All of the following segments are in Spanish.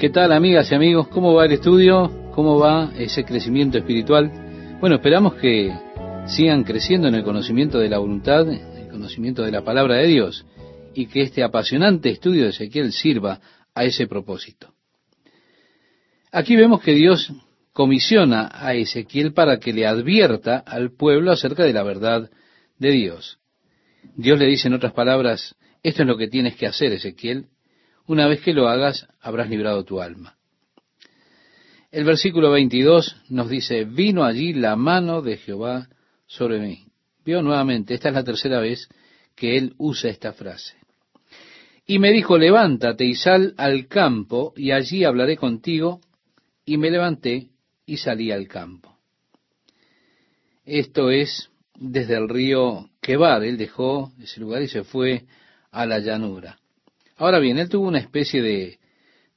¿Qué tal amigas y amigos? ¿Cómo va el estudio? ¿Cómo va ese crecimiento espiritual? Bueno, esperamos que sigan creciendo en el conocimiento de la voluntad, el conocimiento de la palabra de Dios y que este apasionante estudio de Ezequiel sirva a ese propósito. Aquí vemos que Dios comisiona a Ezequiel para que le advierta al pueblo acerca de la verdad de Dios. Dios le dice en otras palabras, esto es lo que tienes que hacer, Ezequiel, una vez que lo hagas, habrás librado tu alma. El versículo 22 nos dice, vino allí la mano de Jehová sobre mí. Vio nuevamente, esta es la tercera vez que él usa esta frase. Y me dijo, levántate y sal al campo, y allí hablaré contigo. Y me levanté y salí al campo. Esto es desde el río Quebar. Él dejó ese lugar y se fue a la llanura. Ahora bien, él tuvo una especie de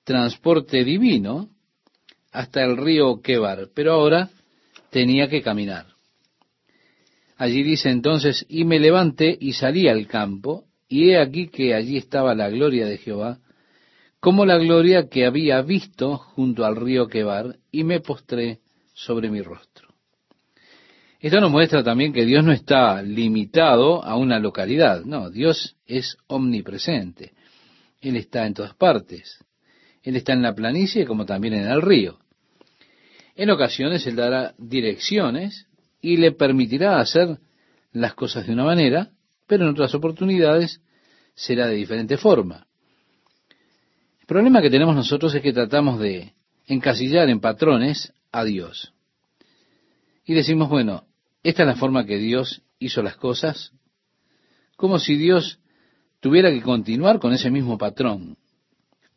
transporte divino hasta el río Quebar, pero ahora tenía que caminar. Allí dice entonces, y me levanté y salí al campo, y he aquí que allí estaba la gloria de Jehová, como la gloria que había visto junto al río Quebar, y me postré sobre mi rostro. Esto nos muestra también que Dios no está limitado a una localidad, no, Dios es omnipresente. Él está en todas partes. Él está en la planicie como también en el río. En ocasiones Él dará direcciones y le permitirá hacer las cosas de una manera, pero en otras oportunidades será de diferente forma. El problema que tenemos nosotros es que tratamos de encasillar en patrones a Dios. Y decimos, bueno, esta es la forma que Dios hizo las cosas, como si Dios tuviera que continuar con ese mismo patrón.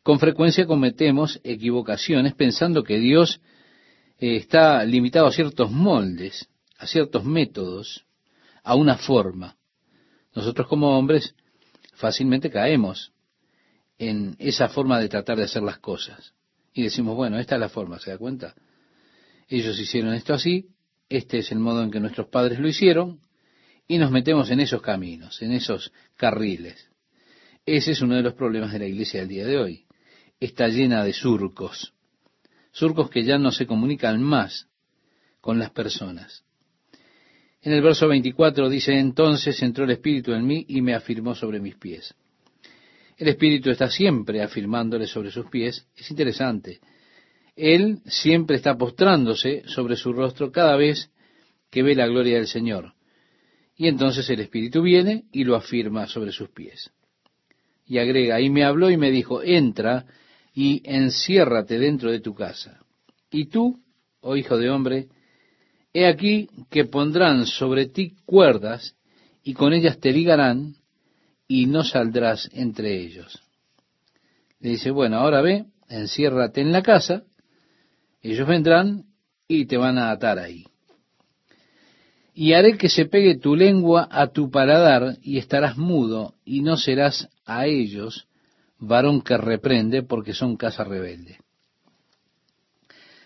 Con frecuencia cometemos equivocaciones pensando que Dios eh, está limitado a ciertos moldes, a ciertos métodos, a una forma. Nosotros como hombres fácilmente caemos en esa forma de tratar de hacer las cosas. Y decimos, bueno, esta es la forma, ¿se da cuenta? Ellos hicieron esto así, este es el modo en que nuestros padres lo hicieron, y nos metemos en esos caminos, en esos carriles. Ese es uno de los problemas de la iglesia del día de hoy. Está llena de surcos. Surcos que ya no se comunican más con las personas. En el verso 24 dice, entonces entró el Espíritu en mí y me afirmó sobre mis pies. El Espíritu está siempre afirmándole sobre sus pies. Es interesante. Él siempre está postrándose sobre su rostro cada vez que ve la gloria del Señor. Y entonces el Espíritu viene y lo afirma sobre sus pies. Y agrega, y me habló y me dijo, entra y enciérrate dentro de tu casa. Y tú, oh hijo de hombre, he aquí que pondrán sobre ti cuerdas y con ellas te ligarán y no saldrás entre ellos. Le dice, bueno, ahora ve, enciérrate en la casa, ellos vendrán y te van a atar ahí y haré que se pegue tu lengua a tu paladar y estarás mudo y no serás a ellos varón que reprende porque son casa rebelde.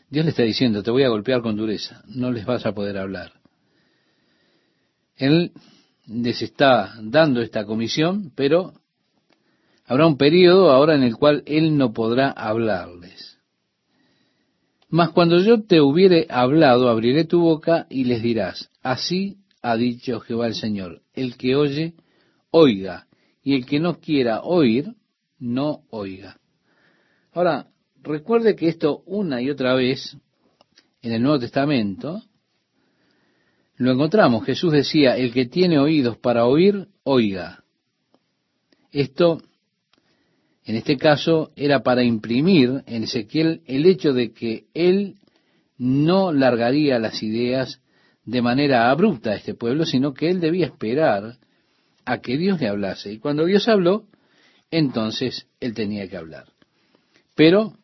Dios le está diciendo, te voy a golpear con dureza, no les vas a poder hablar. Él les está dando esta comisión, pero habrá un periodo ahora en el cual Él no podrá hablarles. Mas cuando yo te hubiere hablado, abriré tu boca y les dirás, así ha dicho Jehová el Señor, el que oye, oiga, y el que no quiera oír, no oiga. Ahora, recuerde que esto una y otra vez en el Nuevo Testamento lo encontramos. Jesús decía, el que tiene oídos para oír, oiga. Esto en este caso era para imprimir en Ezequiel el hecho de que él no largaría las ideas de manera abrupta a este pueblo, sino que él debía esperar a que Dios le hablase. Y cuando Dios habló, entonces él tenía que hablar. Pero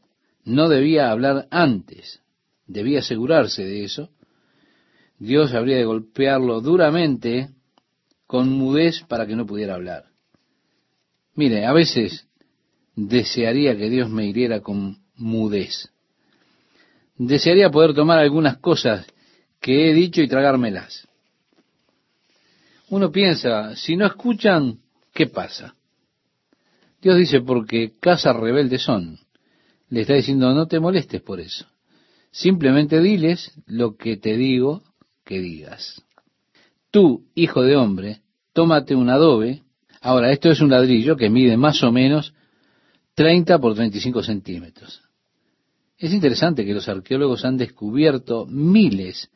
no debía hablar antes, debía asegurarse de eso. Dios habría de golpearlo duramente con mudez para que no pudiera hablar. Mire, a veces desearía que Dios me hiriera con mudez. Desearía poder tomar algunas cosas que he dicho y tragármelas. Uno piensa, si no escuchan, ¿qué pasa? Dios dice, porque casa rebelde son. le está diciendo, no te molestes por eso. Simplemente diles lo que te digo que digas. Tú, hijo de hombre, tómate un adobe. Ahora, esto es un ladrillo que mide más o menos 30 por 35 centímetros. Es interesante que los arqueólogos han descubierto miles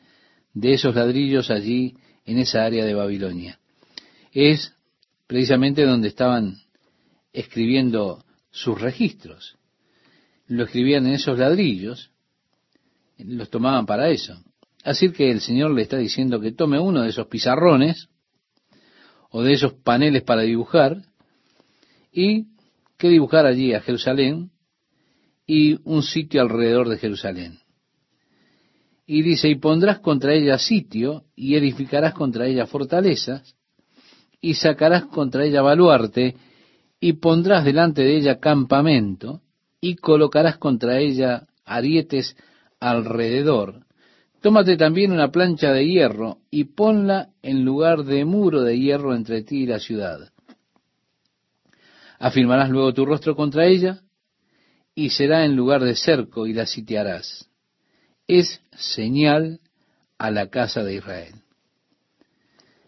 de esos ladrillos allí en esa área de Babilonia. Es precisamente donde estaban escribiendo sus registros. Lo escribían en esos ladrillos, los tomaban para eso. Así que el Señor le está diciendo que tome uno de esos pizarrones o de esos paneles para dibujar y que dibujar allí a Jerusalén y un sitio alrededor de Jerusalén. Y dice, y pondrás contra ella sitio y edificarás contra ella fortalezas y sacarás contra ella baluarte y pondrás delante de ella campamento y colocarás contra ella arietes alrededor Tómate también una plancha de hierro y ponla en lugar de muro de hierro entre ti y la ciudad. Afirmarás luego tu rostro contra ella y será en lugar de cerco y la sitiarás. Es señal a la casa de Israel.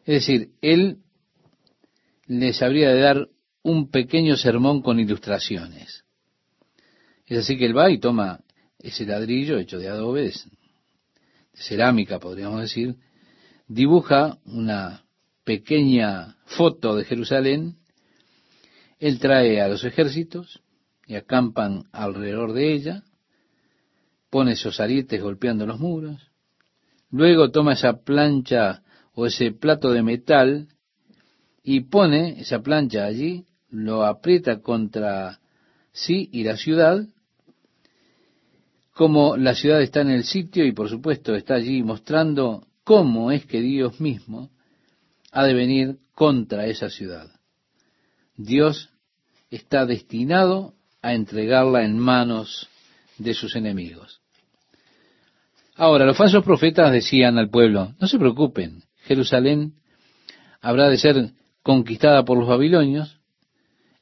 Es decir, él les habría de dar un pequeño sermón con ilustraciones. Es así que él va y toma ese ladrillo hecho de adobe, cerámica, podríamos decir, dibuja una pequeña foto de Jerusalén. Él trae a los ejércitos y acampan alrededor de ella, pone esos arietes golpeando los muros, luego toma esa plancha o ese plato de metal y pone esa plancha allí, lo aprieta contra sí y la ciudad, como la ciudad está en el sitio y por supuesto está allí mostrando cómo es que Dios mismo ha de venir contra esa ciudad. Dios está destinado a entregarla en manos de sus enemigos. Ahora, los falsos profetas decían al pueblo, no se preocupen, Jerusalén habrá de ser conquistada por los babilonios,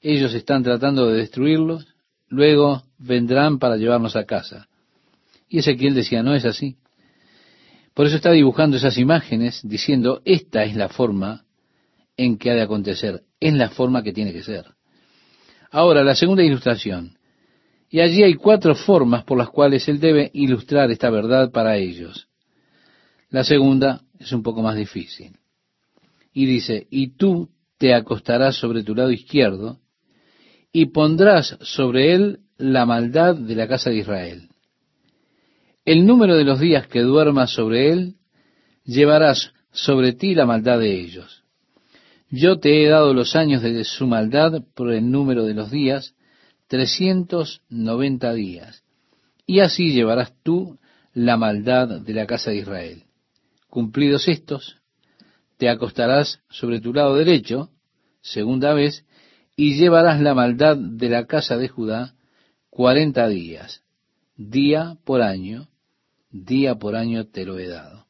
ellos están tratando de destruirlos, luego vendrán para llevarnos a casa. Y Ezequiel decía, no es así. Por eso está dibujando esas imágenes diciendo, esta es la forma en que ha de acontecer, es la forma que tiene que ser. Ahora, la segunda ilustración. Y allí hay cuatro formas por las cuales él debe ilustrar esta verdad para ellos. La segunda es un poco más difícil. Y dice, y tú te acostarás sobre tu lado izquierdo y pondrás sobre él la maldad de la casa de Israel el número de los días que duermas sobre él, llevarás sobre ti la maldad de ellos. Yo te he dado los años de su maldad por el número de los días, trescientos noventa días. Y así llevarás tú la maldad de la casa de Israel. Cumplidos estos, te acostarás sobre tu lado derecho, segunda vez, y llevarás la maldad de la casa de Judá cuarenta días, día por año, día por año te lo he dado.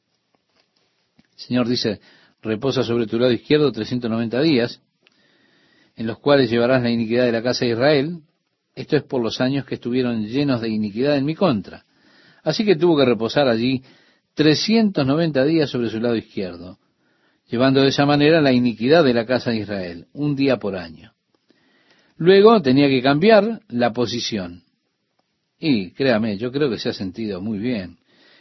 El Señor dice, reposa sobre tu lado izquierdo 390 días, en los cuales llevarás la iniquidad de la casa de Israel. Esto es por los años que estuvieron llenos de iniquidad en mi contra. Así que tuvo que reposar allí 390 días sobre su lado izquierdo, llevando de esa manera la iniquidad de la casa de Israel, un día por año. Luego tenía que cambiar la posición. Y créame, yo creo que se ha sentido muy bien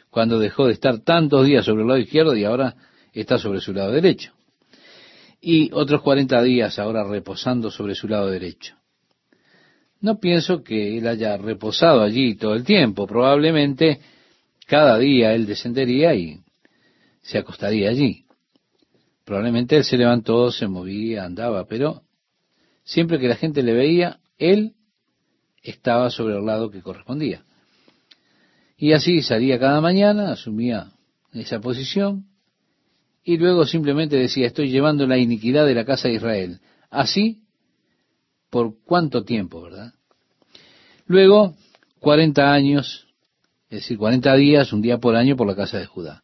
cuando dejó de estar tantos días sobre el lado izquierdo y ahora está sobre su lado derecho. Y otros 40 días ahora reposando sobre su lado derecho. No pienso que él haya reposado allí todo el tiempo. Probablemente cada día él descendería y se acostaría allí. Probablemente él se levantó, se movía, andaba, pero siempre que la gente le veía, él estaba sobre el lado que correspondía. Y así salía cada mañana, asumía esa posición y luego simplemente decía, estoy llevando la iniquidad de la casa de Israel. Así, ¿por cuánto tiempo, verdad? Luego, 40 años, es decir, 40 días, un día por año por la casa de Judá.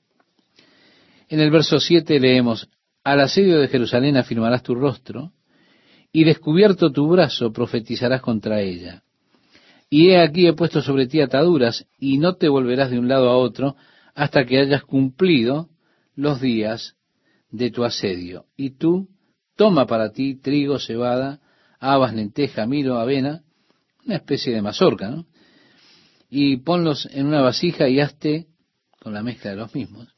En el verso 7 leemos, al asedio de Jerusalén afirmarás tu rostro, y descubierto tu brazo profetizarás contra ella Y he aquí he puesto sobre ti ataduras, y no te volverás de un lado a otro hasta que hayas cumplido los días de tu asedio. Y tú toma para ti trigo, cebada, habas, lenteja, miro, avena, una especie de mazorca, ¿no? Y ponlos en una vasija y hazte, con la mezcla de los mismos,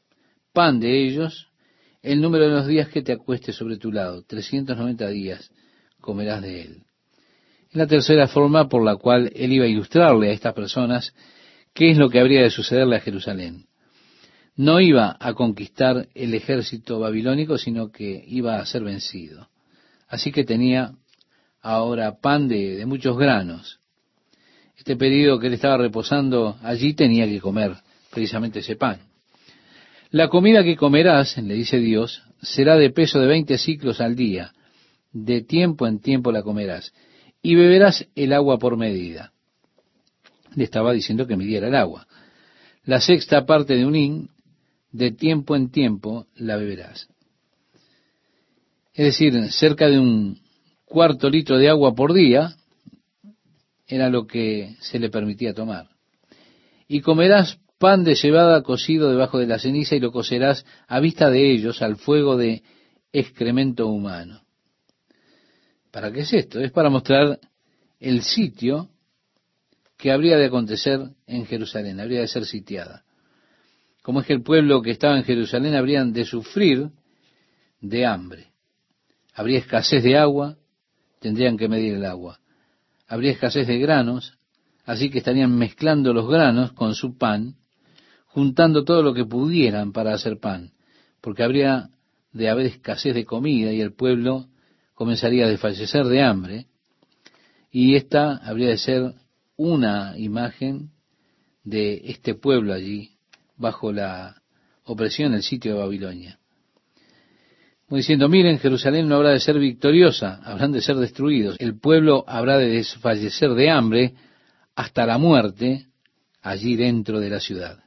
pan de ellos, el número de los días que te acueste sobre tu lado, 390 días comerás de él. Es la tercera forma por la cual él iba a ilustrarle a estas personas qué es lo que habría de sucederle a Jerusalén. No iba a conquistar el ejército babilónico, sino que iba a ser vencido. Así que tenía ahora pan de, muchos granos. Este periodo que él estaba reposando allí tenía que comer precisamente ese pan. La comida que comerás, le dice Dios, será de peso de veinte ciclos al día. De tiempo en tiempo la comerás. Y beberás el agua por medida. Le estaba diciendo que midiera el agua. La sexta parte de un hin, de tiempo en tiempo la beberás. Es decir, cerca de un cuarto litro de agua por día era lo que se le permitía tomar. Y comerás pan de cebada cocido debajo de la ceniza y lo cocerás a vista de ellos al fuego de excremento humano. ¿Para qué es esto? Es para mostrar el sitio que habría de acontecer en Jerusalén, habría de ser sitiada. Como es que el pueblo que estaba en Jerusalén habrían de sufrir de hambre. Habría escasez de agua, tendrían que medir el agua. Habría escasez de granos, así que estarían mezclando los granos con su pan juntando todo lo que pudieran para hacer pan, porque habría de haber escasez de comida y el pueblo comenzaría a desfallecer de hambre, y esta habría de ser una imagen de este pueblo allí, bajo la opresión del sitio de Babilonia. Como diciendo, miren, Jerusalén no habrá de ser victoriosa, habrán de ser destruidos, el pueblo habrá de desfallecer de hambre hasta la muerte allí dentro de la ciudad.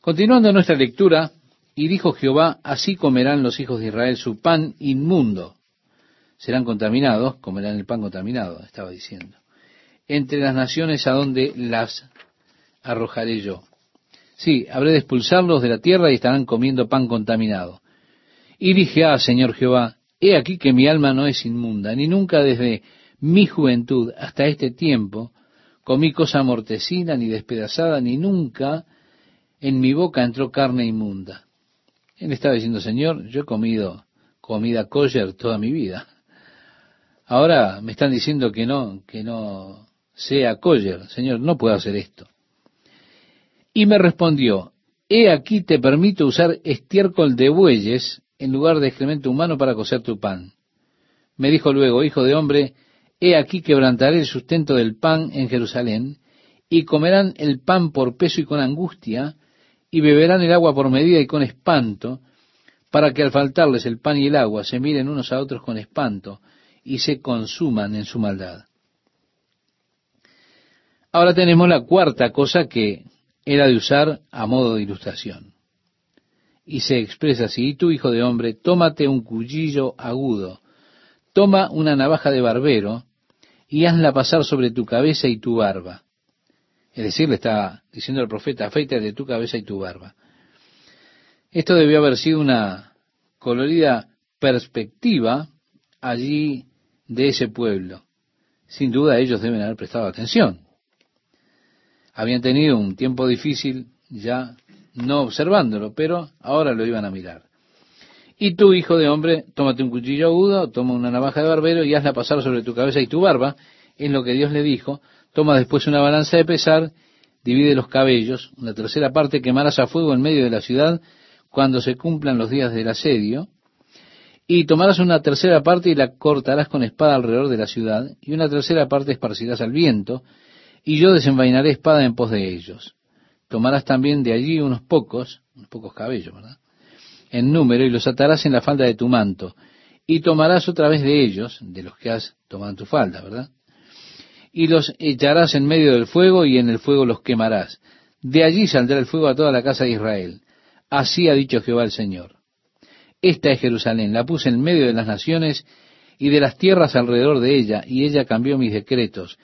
Continuando nuestra lectura, y dijo Jehová, así comerán los hijos de Israel su pan inmundo. Serán contaminados, comerán el pan contaminado, estaba diciendo. Entre las naciones a donde las arrojaré yo. Sí, habré de expulsarlos de la tierra y estarán comiendo pan contaminado. Y dije, ah, Señor Jehová, he aquí que mi alma no es inmunda, ni nunca desde mi juventud hasta este tiempo comí cosa mortecina, ni despedazada, ni nunca en mi boca entró carne inmunda. Él estaba diciendo, Señor, yo he comido comida kosher toda mi vida. Ahora me están diciendo que no, que no sea kosher. Señor, no puedo hacer esto. Y me respondió, he aquí te permito usar estiércol de bueyes en lugar de excremento humano para cocer tu pan. Me dijo luego, hijo de hombre, he aquí quebrantaré el sustento del pan en Jerusalén, y comerán el pan por peso y con angustia, y beberán el agua por medida y con espanto, para que al faltarles el pan y el agua se miren unos a otros con espanto y se consuman en su maldad. Ahora tenemos la cuarta cosa que era de usar a modo de ilustración. Y se expresa así, y tú, hijo de hombre, tómate un cuchillo agudo, toma una navaja de barbero, y hazla pasar sobre tu cabeza y tu barba, es decir, le está diciendo el profeta, afeita de tu cabeza y tu barba. Esto debió haber sido una colorida perspectiva allí de ese pueblo. Sin duda ellos deben haber prestado atención. Habían tenido un tiempo difícil ya no observándolo, pero ahora lo iban a mirar. Y tú, hijo de hombre, tómate un cuchillo agudo, toma una navaja de barbero y hazla pasar sobre tu cabeza y tu barba, en lo que Dios le dijo, Toma después una balanza de pesar, divide los cabellos, una tercera parte quemarás a fuego en medio de la ciudad cuando se cumplan los días del asedio, y tomarás una tercera parte y la cortarás con espada alrededor de la ciudad, y una tercera parte esparcirás al viento, y yo desenvainaré espada en pos de ellos. Tomarás también de allí unos pocos, unos pocos cabellos, ¿verdad? En número, y los atarás en la falda de tu manto, y tomarás otra vez de ellos, de los que has tomado tu falda, ¿verdad? y los echarás en medio del fuego y en el fuego los quemarás. De allí saldrá el fuego a toda la casa de Israel. Así ha dicho Jehová el Señor. Esta es Jerusalén, la puse en medio de las naciones y de las tierras alrededor de ella, y ella cambió mis decretos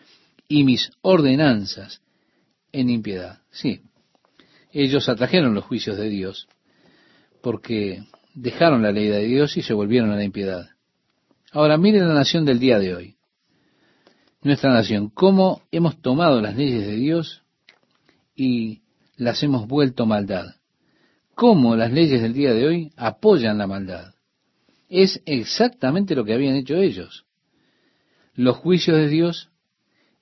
y mis ordenanzas en impiedad. Sí, ellos atrajeron los juicios de Dios porque dejaron la ley de Dios y se volvieron a la impiedad. Ahora miren la nación del día de hoy. Nuestra nación, cómo hemos tomado las leyes de Dios y las hemos vuelto maldad. Cómo las leyes del día de hoy apoyan la maldad. Es exactamente lo que habían hecho ellos. Los juicios de Dios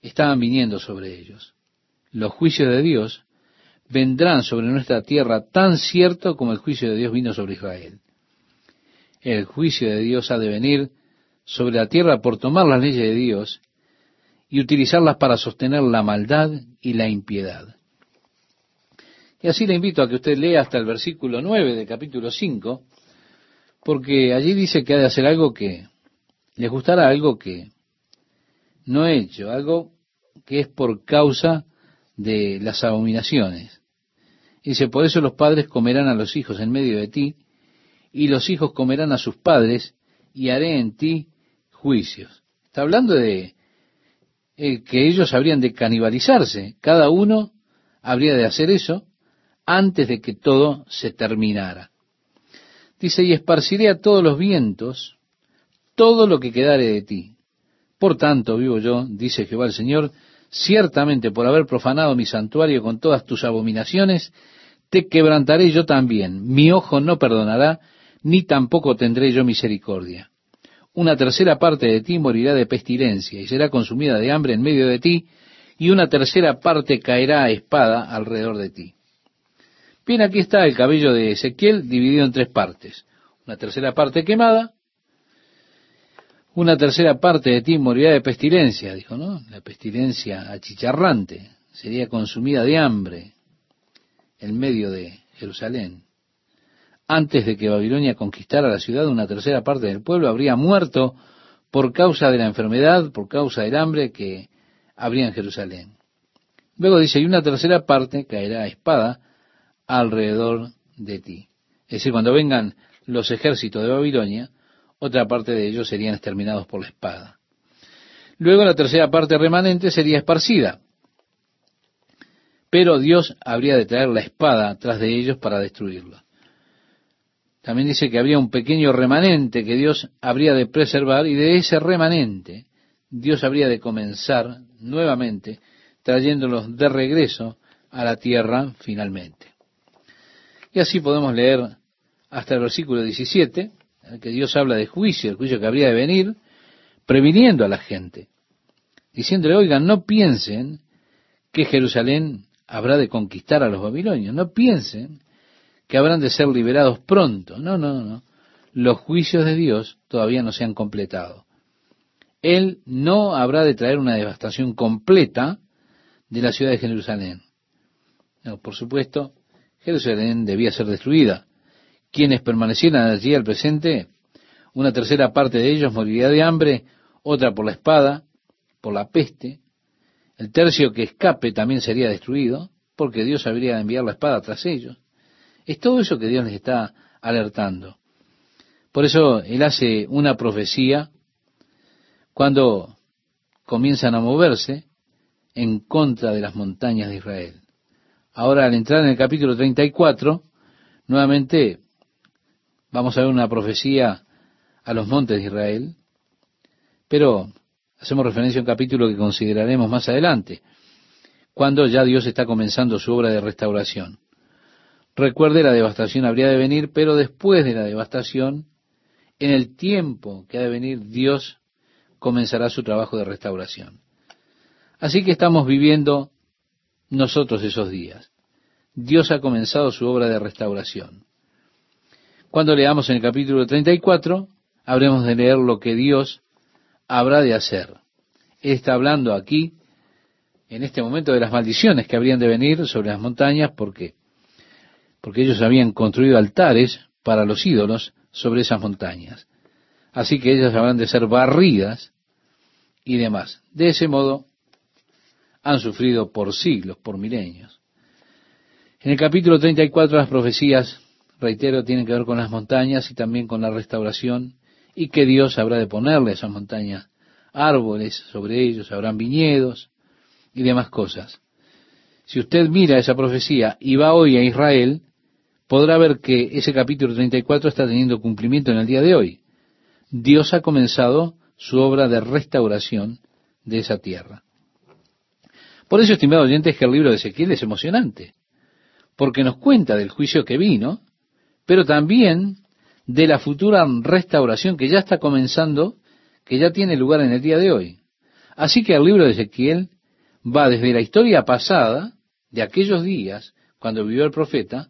estaban viniendo sobre ellos. Los juicios de Dios vendrán sobre nuestra tierra tan cierto como el juicio de Dios vino sobre Israel. El juicio de Dios ha de venir sobre la tierra por tomar las leyes de Dios y utilizarlas para sostener la maldad y la impiedad. Y así le invito a que usted lea hasta el versículo 9 del capítulo 5, porque allí dice que ha de hacer algo que les gustará, algo que no he hecho, algo que es por causa de las abominaciones. Dice, por eso los padres comerán a los hijos en medio de ti, y los hijos comerán a sus padres, y haré en ti juicios. Está hablando de eh, que ellos habrían de canibalizarse, cada uno habría de hacer eso antes de que todo se terminara. Dice, y esparciré a todos los vientos todo lo que quedare de ti. Por tanto, vivo yo, dice Jehová el Señor, ciertamente por haber profanado mi santuario con todas tus abominaciones, te quebrantaré yo también. Mi ojo no perdonará, ni tampoco tendré yo misericordia una tercera parte de ti morirá de pestilencia y será consumida de hambre en medio de ti, y una tercera parte caerá a espada alrededor de ti. Bien, aquí está el cabello de Ezequiel dividido en tres partes. Una tercera parte quemada, una tercera parte de ti morirá de pestilencia, dijo, ¿no? La pestilencia achicharrante, sería consumida de hambre en medio de Jerusalén antes de que Babilonia conquistara la ciudad, una tercera parte del pueblo habría muerto por causa de la enfermedad, por causa del hambre que habría en Jerusalén. Luego dice, y una tercera parte caerá a espada alrededor de ti. Es decir, cuando vengan los ejércitos de Babilonia, otra parte de ellos serían exterminados por la espada. Luego la tercera parte remanente sería esparcida. Pero Dios habría de traer la espada tras de ellos para destruirlos. También dice que habría un pequeño remanente que Dios habría de preservar y de ese remanente Dios habría de comenzar nuevamente trayéndolos de regreso a la tierra finalmente. Y así podemos leer hasta el versículo 17, en que Dios habla de juicio, el juicio que habría de venir, previniendo a la gente, diciéndole, oigan, no piensen que Jerusalén habrá de conquistar a los babilonios, no piensen que habrán de ser liberados pronto. No, no, no. Los juicios de Dios todavía no se han completado. Él no habrá de traer una devastación completa de la ciudad de Jerusalén. Por supuesto, Jerusalén debía ser destruida. Quienes permanecieran allí al presente, una tercera parte de ellos moriría de hambre, otra por la espada, por la peste. El tercio que escape también sería destruido, porque Dios habría de enviar la espada tras ellos. Es todo eso que Dios les está alertando. Por eso Él hace una profecía cuando comienzan a moverse en contra de las montañas de Israel. Ahora, al entrar en el capítulo 34, nuevamente vamos a ver una profecía a los montes de Israel, pero hacemos referencia a un capítulo que consideraremos más adelante, cuando ya Dios está comenzando su obra de restauración. Recuerde, la devastación habría de venir, pero después de la devastación, en el tiempo que ha de venir, Dios comenzará su trabajo de restauración. Así que estamos viviendo nosotros esos días. Dios ha comenzado su obra de restauración. Cuando leamos en el capítulo 34, habremos de leer lo que Dios habrá de hacer. Está hablando aquí, en este momento, de las maldiciones que habrían de venir sobre las montañas, porque porque ellos habían construido altares para los ídolos sobre esas montañas. Así que ellas habrán de ser barridas y demás. De ese modo han sufrido por siglos, por milenios. En el capítulo 34 las profecías, reitero, tienen que ver con las montañas y también con la restauración y que Dios habrá de ponerle a esas montañas árboles sobre ellos, habrán viñedos, y demás cosas. Si usted mira esa profecía y va hoy a Israel, podrá ver que ese capítulo 34 está teniendo cumplimiento en el día de hoy. Dios ha comenzado su obra de restauración de esa tierra. Por eso, estimado oyente, es que el libro de Ezequiel es emocionante, porque nos cuenta del juicio que vino, pero también de la futura restauración que ya está comenzando, que ya tiene lugar en el día de hoy. Así que el libro de Ezequiel va desde la historia pasada, de aquellos días, cuando vivió el profeta,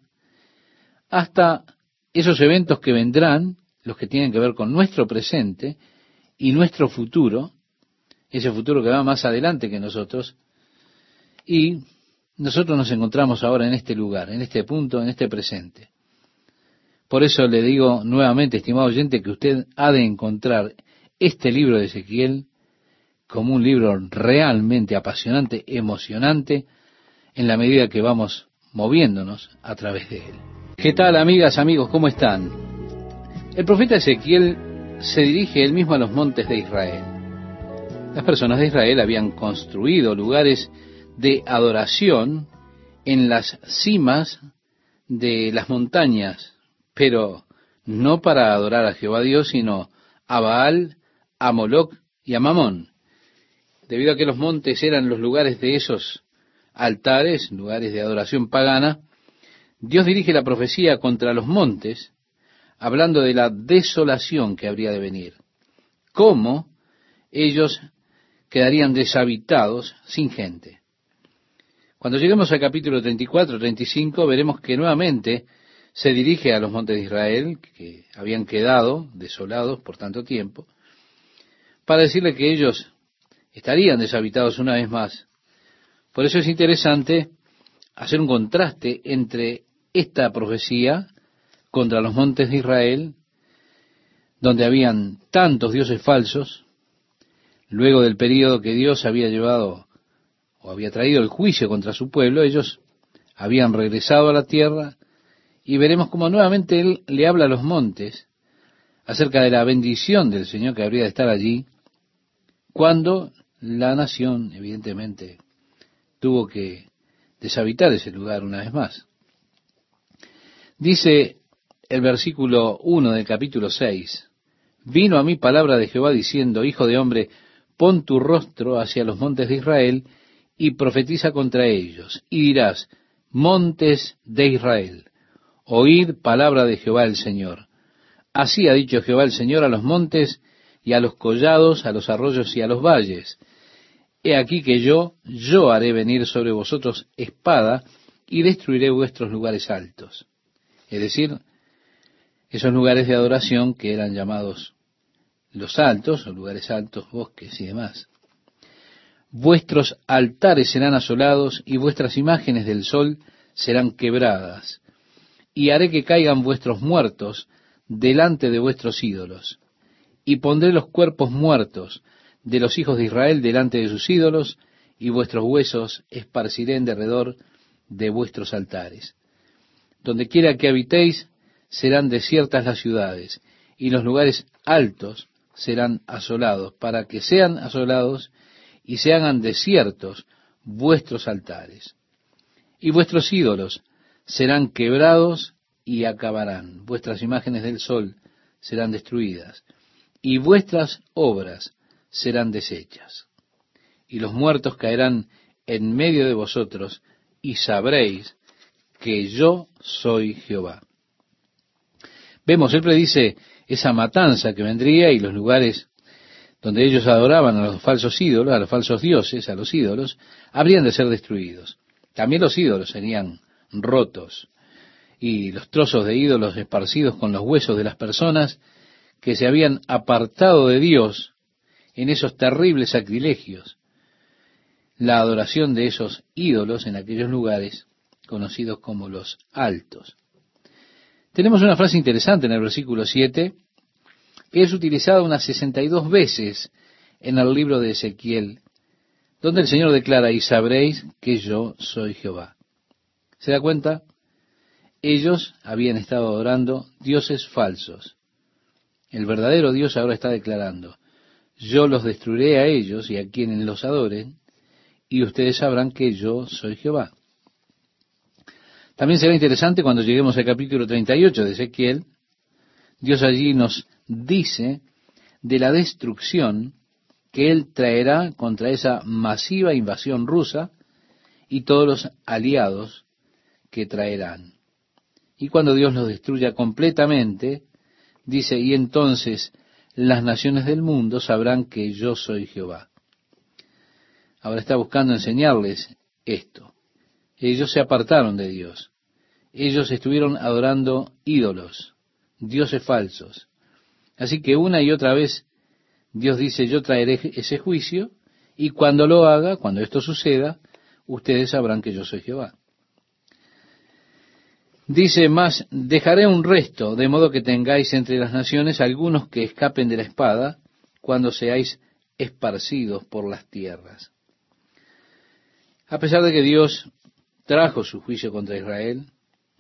hasta esos eventos que vendrán, los que tienen que ver con nuestro presente y nuestro futuro, ese futuro que va más adelante que nosotros, y nosotros nos encontramos ahora en este lugar, en este punto, en este presente. Por eso le digo nuevamente, estimado oyente, que usted ha de encontrar este libro de Ezequiel como un libro realmente apasionante, emocionante, en la medida que vamos moviéndonos a través de él. ¿Qué tal, amigas, amigos? ¿Cómo están? El profeta Ezequiel se dirige él mismo a los montes de Israel. Las personas de Israel habían construido lugares de adoración en las cimas de las montañas, pero no para adorar a Jehová Dios, sino a Baal, a Moloch y a Mamón. Debido a que los montes eran los lugares de esos altares, lugares de adoración pagana, Dios dirige la profecía contra los montes, hablando de la desolación que habría de venir. Cómo ellos quedarían deshabitados sin gente. Cuando lleguemos al capítulo 34, 35, veremos que nuevamente se dirige a los montes de Israel, que habían quedado desolados por tanto tiempo, para decirle que ellos estarían deshabitados una vez más. Por eso es interesante hacer un contraste entre esta profecía contra los montes de Israel, donde habían tantos dioses falsos, luego del periodo que Dios había llevado o había traído el juicio contra su pueblo, ellos habían regresado a la tierra y veremos cómo nuevamente Él le habla a los montes acerca de la bendición del Señor que habría de estar allí, cuando la nación, evidentemente, tuvo que deshabitar ese lugar una vez más. Dice el versículo 1 del capítulo 6, vino a mí palabra de Jehová diciendo, Hijo de hombre, pon tu rostro hacia los montes de Israel y profetiza contra ellos, y dirás, montes de Israel, oíd palabra de Jehová el Señor. Así ha dicho Jehová el Señor a los montes y a los collados, a los arroyos y a los valles. He aquí que yo, yo haré venir sobre vosotros espada y destruiré vuestros lugares altos. Es decir, esos lugares de adoración que eran llamados los altos, o lugares altos, bosques y demás. Vuestros altares serán asolados y vuestras imágenes del sol serán quebradas, y haré que caigan vuestros muertos delante de vuestros ídolos, y pondré los cuerpos muertos de los hijos de Israel delante de sus ídolos, y vuestros huesos esparciré en derredor de vuestros altares. Donde quiera que habitéis, serán desiertas las ciudades, y los lugares altos serán asolados, para que sean asolados y se hagan desiertos vuestros altares. Y vuestros ídolos serán quebrados y acabarán. Vuestras imágenes del sol serán destruidas, y vuestras obras serán deshechas. Y los muertos caerán en medio de vosotros, y sabréis que yo soy Jehová. Vemos, él predice esa matanza que vendría y los lugares donde ellos adoraban a los falsos ídolos, a los falsos dioses, a los ídolos, habrían de ser destruidos. También los ídolos serían rotos y los trozos de ídolos esparcidos con los huesos de las personas que se habían apartado de Dios en esos terribles sacrilegios. La adoración de esos ídolos en aquellos lugares conocidos como los altos. Tenemos una frase interesante en el versículo 7, que es utilizada unas 62 veces en el libro de Ezequiel, donde el Señor declara, y sabréis que yo soy Jehová. ¿Se da cuenta? Ellos habían estado adorando dioses falsos. El verdadero Dios ahora está declarando, yo los destruiré a ellos y a quienes los adoren, y ustedes sabrán que yo soy Jehová. También será interesante cuando lleguemos al capítulo 38 de Ezequiel, Dios allí nos dice de la destrucción que Él traerá contra esa masiva invasión rusa y todos los aliados que traerán. Y cuando Dios los destruya completamente, dice, y entonces las naciones del mundo sabrán que yo soy Jehová. Ahora está buscando enseñarles esto. Ellos se apartaron de Dios. Ellos estuvieron adorando ídolos, dioses falsos. Así que una y otra vez Dios dice, yo traeré ese juicio y cuando lo haga, cuando esto suceda, ustedes sabrán que yo soy Jehová. Dice más, dejaré un resto, de modo que tengáis entre las naciones algunos que escapen de la espada cuando seáis esparcidos por las tierras. A pesar de que Dios trajo su juicio contra Israel,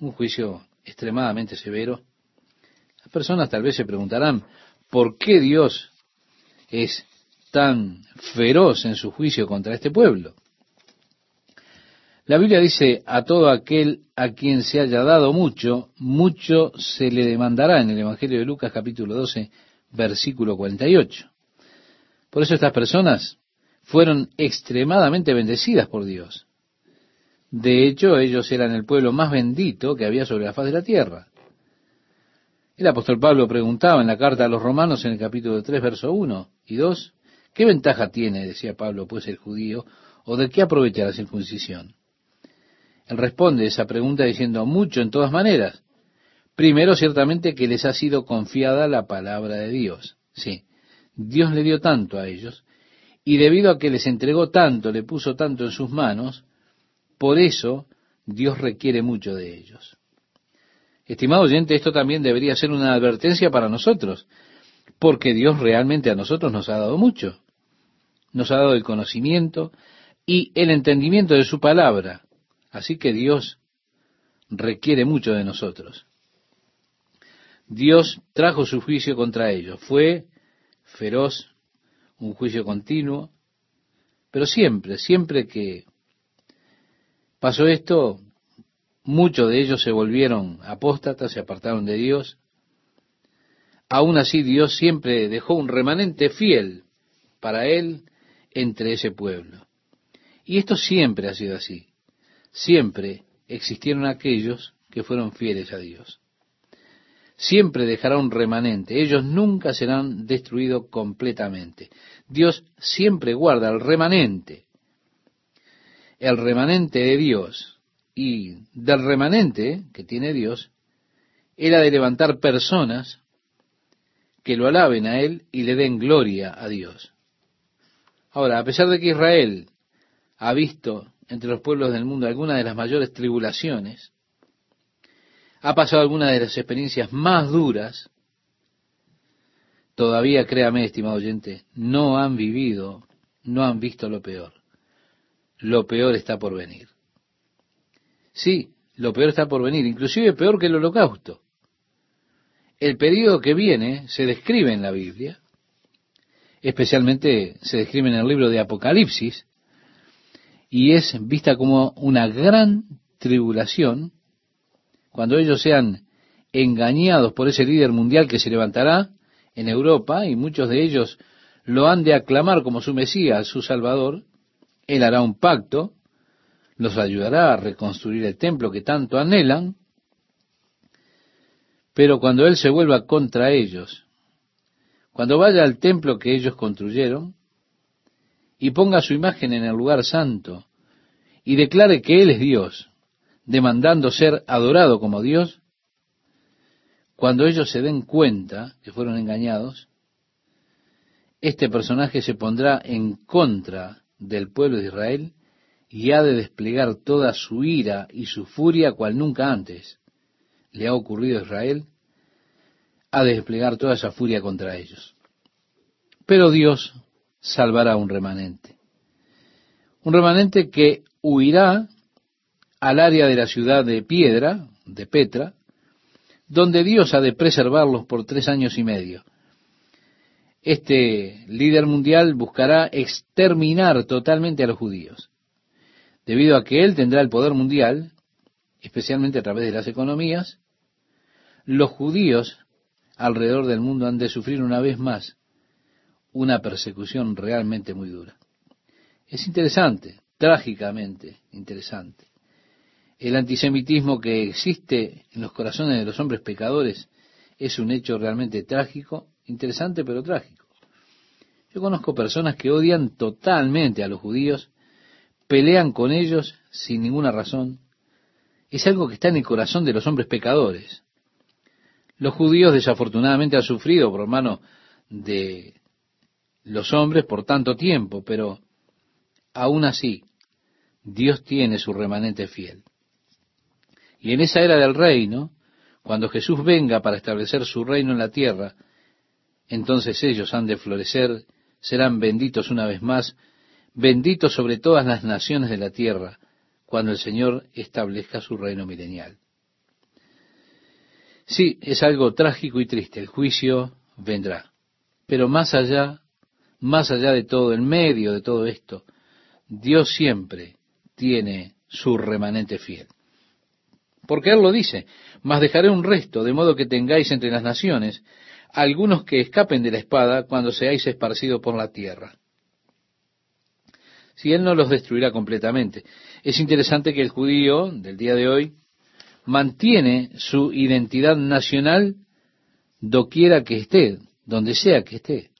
un juicio extremadamente severo, las personas tal vez se preguntarán, ¿por qué Dios es tan feroz en su juicio contra este pueblo? La Biblia dice, a todo aquel a quien se haya dado mucho, mucho se le demandará en el Evangelio de Lucas capítulo 12, versículo 48. Por eso estas personas fueron extremadamente bendecidas por Dios. De hecho, ellos eran el pueblo más bendito que había sobre la faz de la tierra. El apóstol Pablo preguntaba en la carta a los romanos en el capítulo 3, verso 1 y 2, ¿qué ventaja tiene, decía Pablo, pues el judío, o de qué aprovecha la circuncisión? Él responde esa pregunta diciendo mucho en todas maneras. Primero, ciertamente que les ha sido confiada la palabra de Dios. Sí, Dios le dio tanto a ellos, y debido a que les entregó tanto, le puso tanto en sus manos, por eso Dios requiere mucho de ellos. Estimado oyente, esto también debería ser una advertencia para nosotros, porque Dios realmente a nosotros nos ha dado mucho. Nos ha dado el conocimiento y el entendimiento de su palabra. Así que Dios requiere mucho de nosotros. Dios trajo su juicio contra ellos. Fue feroz, un juicio continuo, pero siempre, siempre que pasó esto, muchos de ellos se volvieron apóstatas, se apartaron de Dios. Aún así Dios siempre dejó un remanente fiel para Él entre ese pueblo. Y esto siempre ha sido así siempre existieron aquellos que fueron fieles a Dios. Siempre dejará un remanente. Ellos nunca serán destruidos completamente. Dios siempre guarda el remanente. El remanente de Dios. Y del remanente que tiene Dios, era de levantar personas que lo alaben a Él y le den gloria a Dios. Ahora, a pesar de que Israel ha visto entre los pueblos del mundo alguna de las mayores tribulaciones, ha pasado alguna de las experiencias más duras, todavía créame, estimado oyente, no han vivido, no han visto lo peor. Lo peor está por venir. Sí, lo peor está por venir, inclusive peor que el holocausto. El periodo que viene se describe en la Biblia, especialmente se describe en el libro de Apocalipsis, y es vista como una gran tribulación cuando ellos sean engañados por ese líder mundial que se levantará en Europa y muchos de ellos lo han de aclamar como su Mesías, su Salvador, Él hará un pacto, los ayudará a reconstruir el templo que tanto anhelan, pero cuando Él se vuelva contra ellos, cuando vaya al templo que ellos construyeron, y ponga su imagen en el lugar santo y declare que Él es Dios, demandando ser adorado como Dios, cuando ellos se den cuenta que fueron engañados, este personaje se pondrá en contra del pueblo de Israel y ha de desplegar toda su ira y su furia cual nunca antes le ha ocurrido a Israel, ha de desplegar toda esa furia contra ellos. Pero Dios salvará un remanente. Un remanente que huirá al área de la ciudad de Piedra, de Petra, donde Dios ha de preservarlos por tres años y medio. Este líder mundial buscará exterminar totalmente a los judíos. debido a que Él tendrá el poder mundial, especialmente a través de las economías, los judíos alrededor del mundo han de sufrir una vez más una persecución realmente muy dura. Es interesante, trágicamente interesante. El antisemitismo que existe en los corazones de los hombres pecadores es un hecho realmente trágico, interesante pero trágico. Yo conozco personas que odian totalmente a los judíos, pelean con ellos sin ninguna razón. Es algo que está en el corazón de los hombres pecadores. Los judíos desafortunadamente han sufrido por mano de los hombres por tanto tiempo, pero aún así Dios tiene su remanente fiel. Y en esa era del reino, cuando Jesús venga para establecer su reino en la tierra, entonces ellos han de florecer, serán benditos una vez más, benditos sobre todas las naciones de la tierra, cuando el Señor establezca su reino milenial. Sí, es algo trágico y triste, el juicio vendrá. Pero más allá, más allá de todo, en medio de todo esto, Dios siempre tiene su remanente fiel. Porque Él lo dice, mas dejaré un resto, de modo que tengáis entre las naciones algunos que escapen de la espada cuando seáis esparcidos por la tierra. Si Él no los destruirá completamente. Es interesante que el judío del día de hoy mantiene su identidad nacional doquiera que esté, donde sea que esté.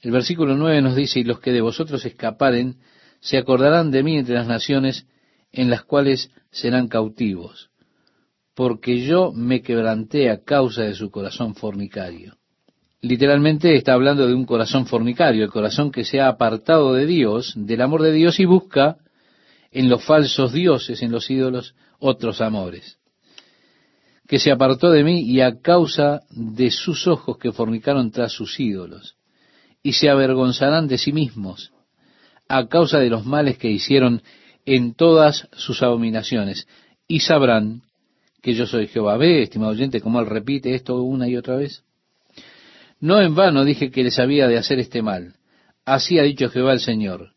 El versículo 9 nos dice, y los que de vosotros escaparen se acordarán de mí entre las naciones en las cuales serán cautivos, porque yo me quebranté a causa de su corazón fornicario. Literalmente está hablando de un corazón fornicario, el corazón que se ha apartado de Dios, del amor de Dios y busca en los falsos dioses, en los ídolos, otros amores. Que se apartó de mí y a causa de sus ojos que fornicaron tras sus ídolos, y se avergonzarán de sí mismos, a causa de los males que hicieron en todas sus abominaciones, y sabrán que yo soy Jehová. Ve, estimado oyente, como él repite esto una y otra vez. No en vano dije que les había de hacer este mal. Así ha dicho Jehová el Señor.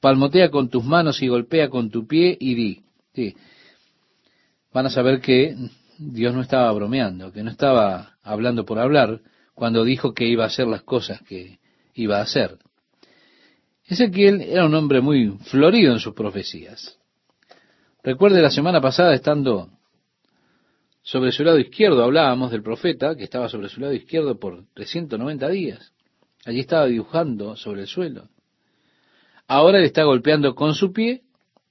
Palmotea con tus manos y golpea con tu pie y di. Van a saber que Dios no estaba bromeando, que no estaba hablando por hablar cuando dijo que iba a hacer las cosas que iba a hacer. Ezequiel era un hombre muy florido en sus profecías. Recuerde la semana pasada estando sobre su lado izquierdo, hablábamos del profeta que estaba sobre su lado izquierdo por 390 días. Allí estaba dibujando sobre el suelo. Ahora él está golpeando con su pie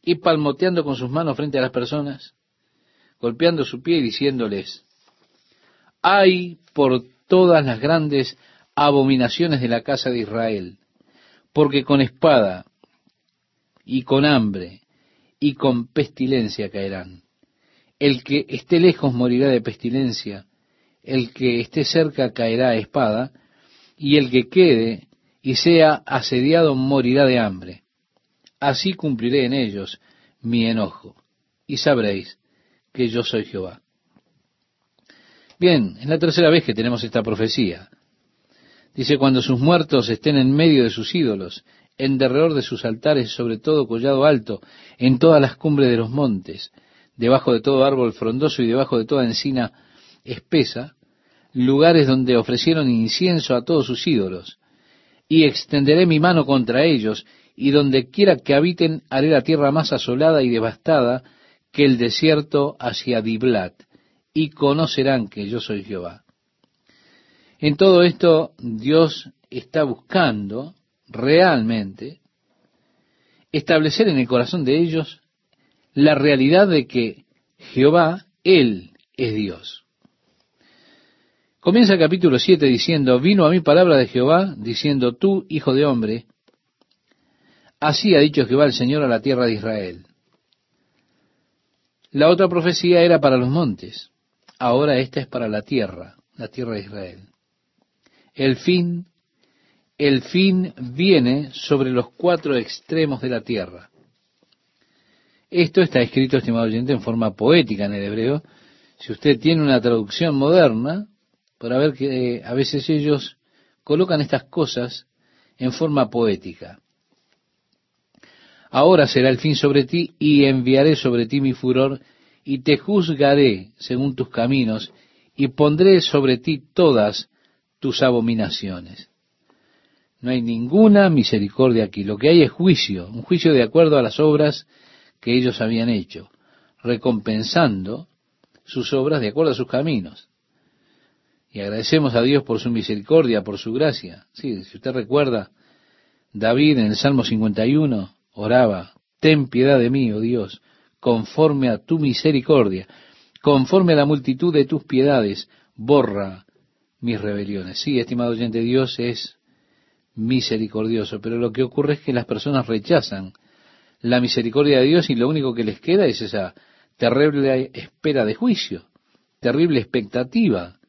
y palmoteando con sus manos frente a las personas, golpeando su pie y diciéndoles, hay por todas las grandes abominaciones de la casa de Israel porque con espada y con hambre y con pestilencia caerán. El que esté lejos morirá de pestilencia, el que esté cerca caerá a espada, y el que quede y sea asediado morirá de hambre. Así cumpliré en ellos mi enojo, y sabréis que yo soy Jehová. Bien, es la tercera vez que tenemos esta profecía. Dice, cuando sus muertos estén en medio de sus ídolos, en derredor de sus altares, sobre todo collado alto, en todas las cumbres de los montes, debajo de todo árbol frondoso y debajo de toda encina espesa, lugares donde ofrecieron incienso a todos sus ídolos, y extenderé mi mano contra ellos, y donde quiera que habiten haré la tierra más asolada y devastada que el desierto hacia Diblat, y conocerán que yo soy Jehová. En todo esto Dios está buscando realmente establecer en el corazón de ellos la realidad de que Jehová, Él es Dios. Comienza el capítulo 7 diciendo, vino a mí palabra de Jehová, diciendo, tú, hijo de hombre, así ha dicho Jehová el Señor a la tierra de Israel. La otra profecía era para los montes, ahora esta es para la tierra, la tierra de Israel. El fin, el fin viene sobre los cuatro extremos de la tierra. Esto está escrito, estimado oyente, en forma poética en el hebreo. Si usted tiene una traducción moderna, para ver que eh, a veces ellos colocan estas cosas en forma poética. Ahora será el fin sobre ti y enviaré sobre ti mi furor y te juzgaré según tus caminos y pondré sobre ti todas tus abominaciones. No hay ninguna misericordia aquí. Lo que hay es juicio, un juicio de acuerdo a las obras que ellos habían hecho, recompensando sus obras de acuerdo a sus caminos. Y agradecemos a Dios por su misericordia, por su gracia. Sí, si usted recuerda, David en el Salmo 51 oraba, ten piedad de mí, oh Dios, conforme a tu misericordia, conforme a la multitud de tus piedades, borra mis rebeliones. Sí, estimado oyente, Dios es misericordioso, pero lo que ocurre es que las personas rechazan la misericordia de Dios y lo único que les queda es esa terrible espera de juicio, terrible expectativa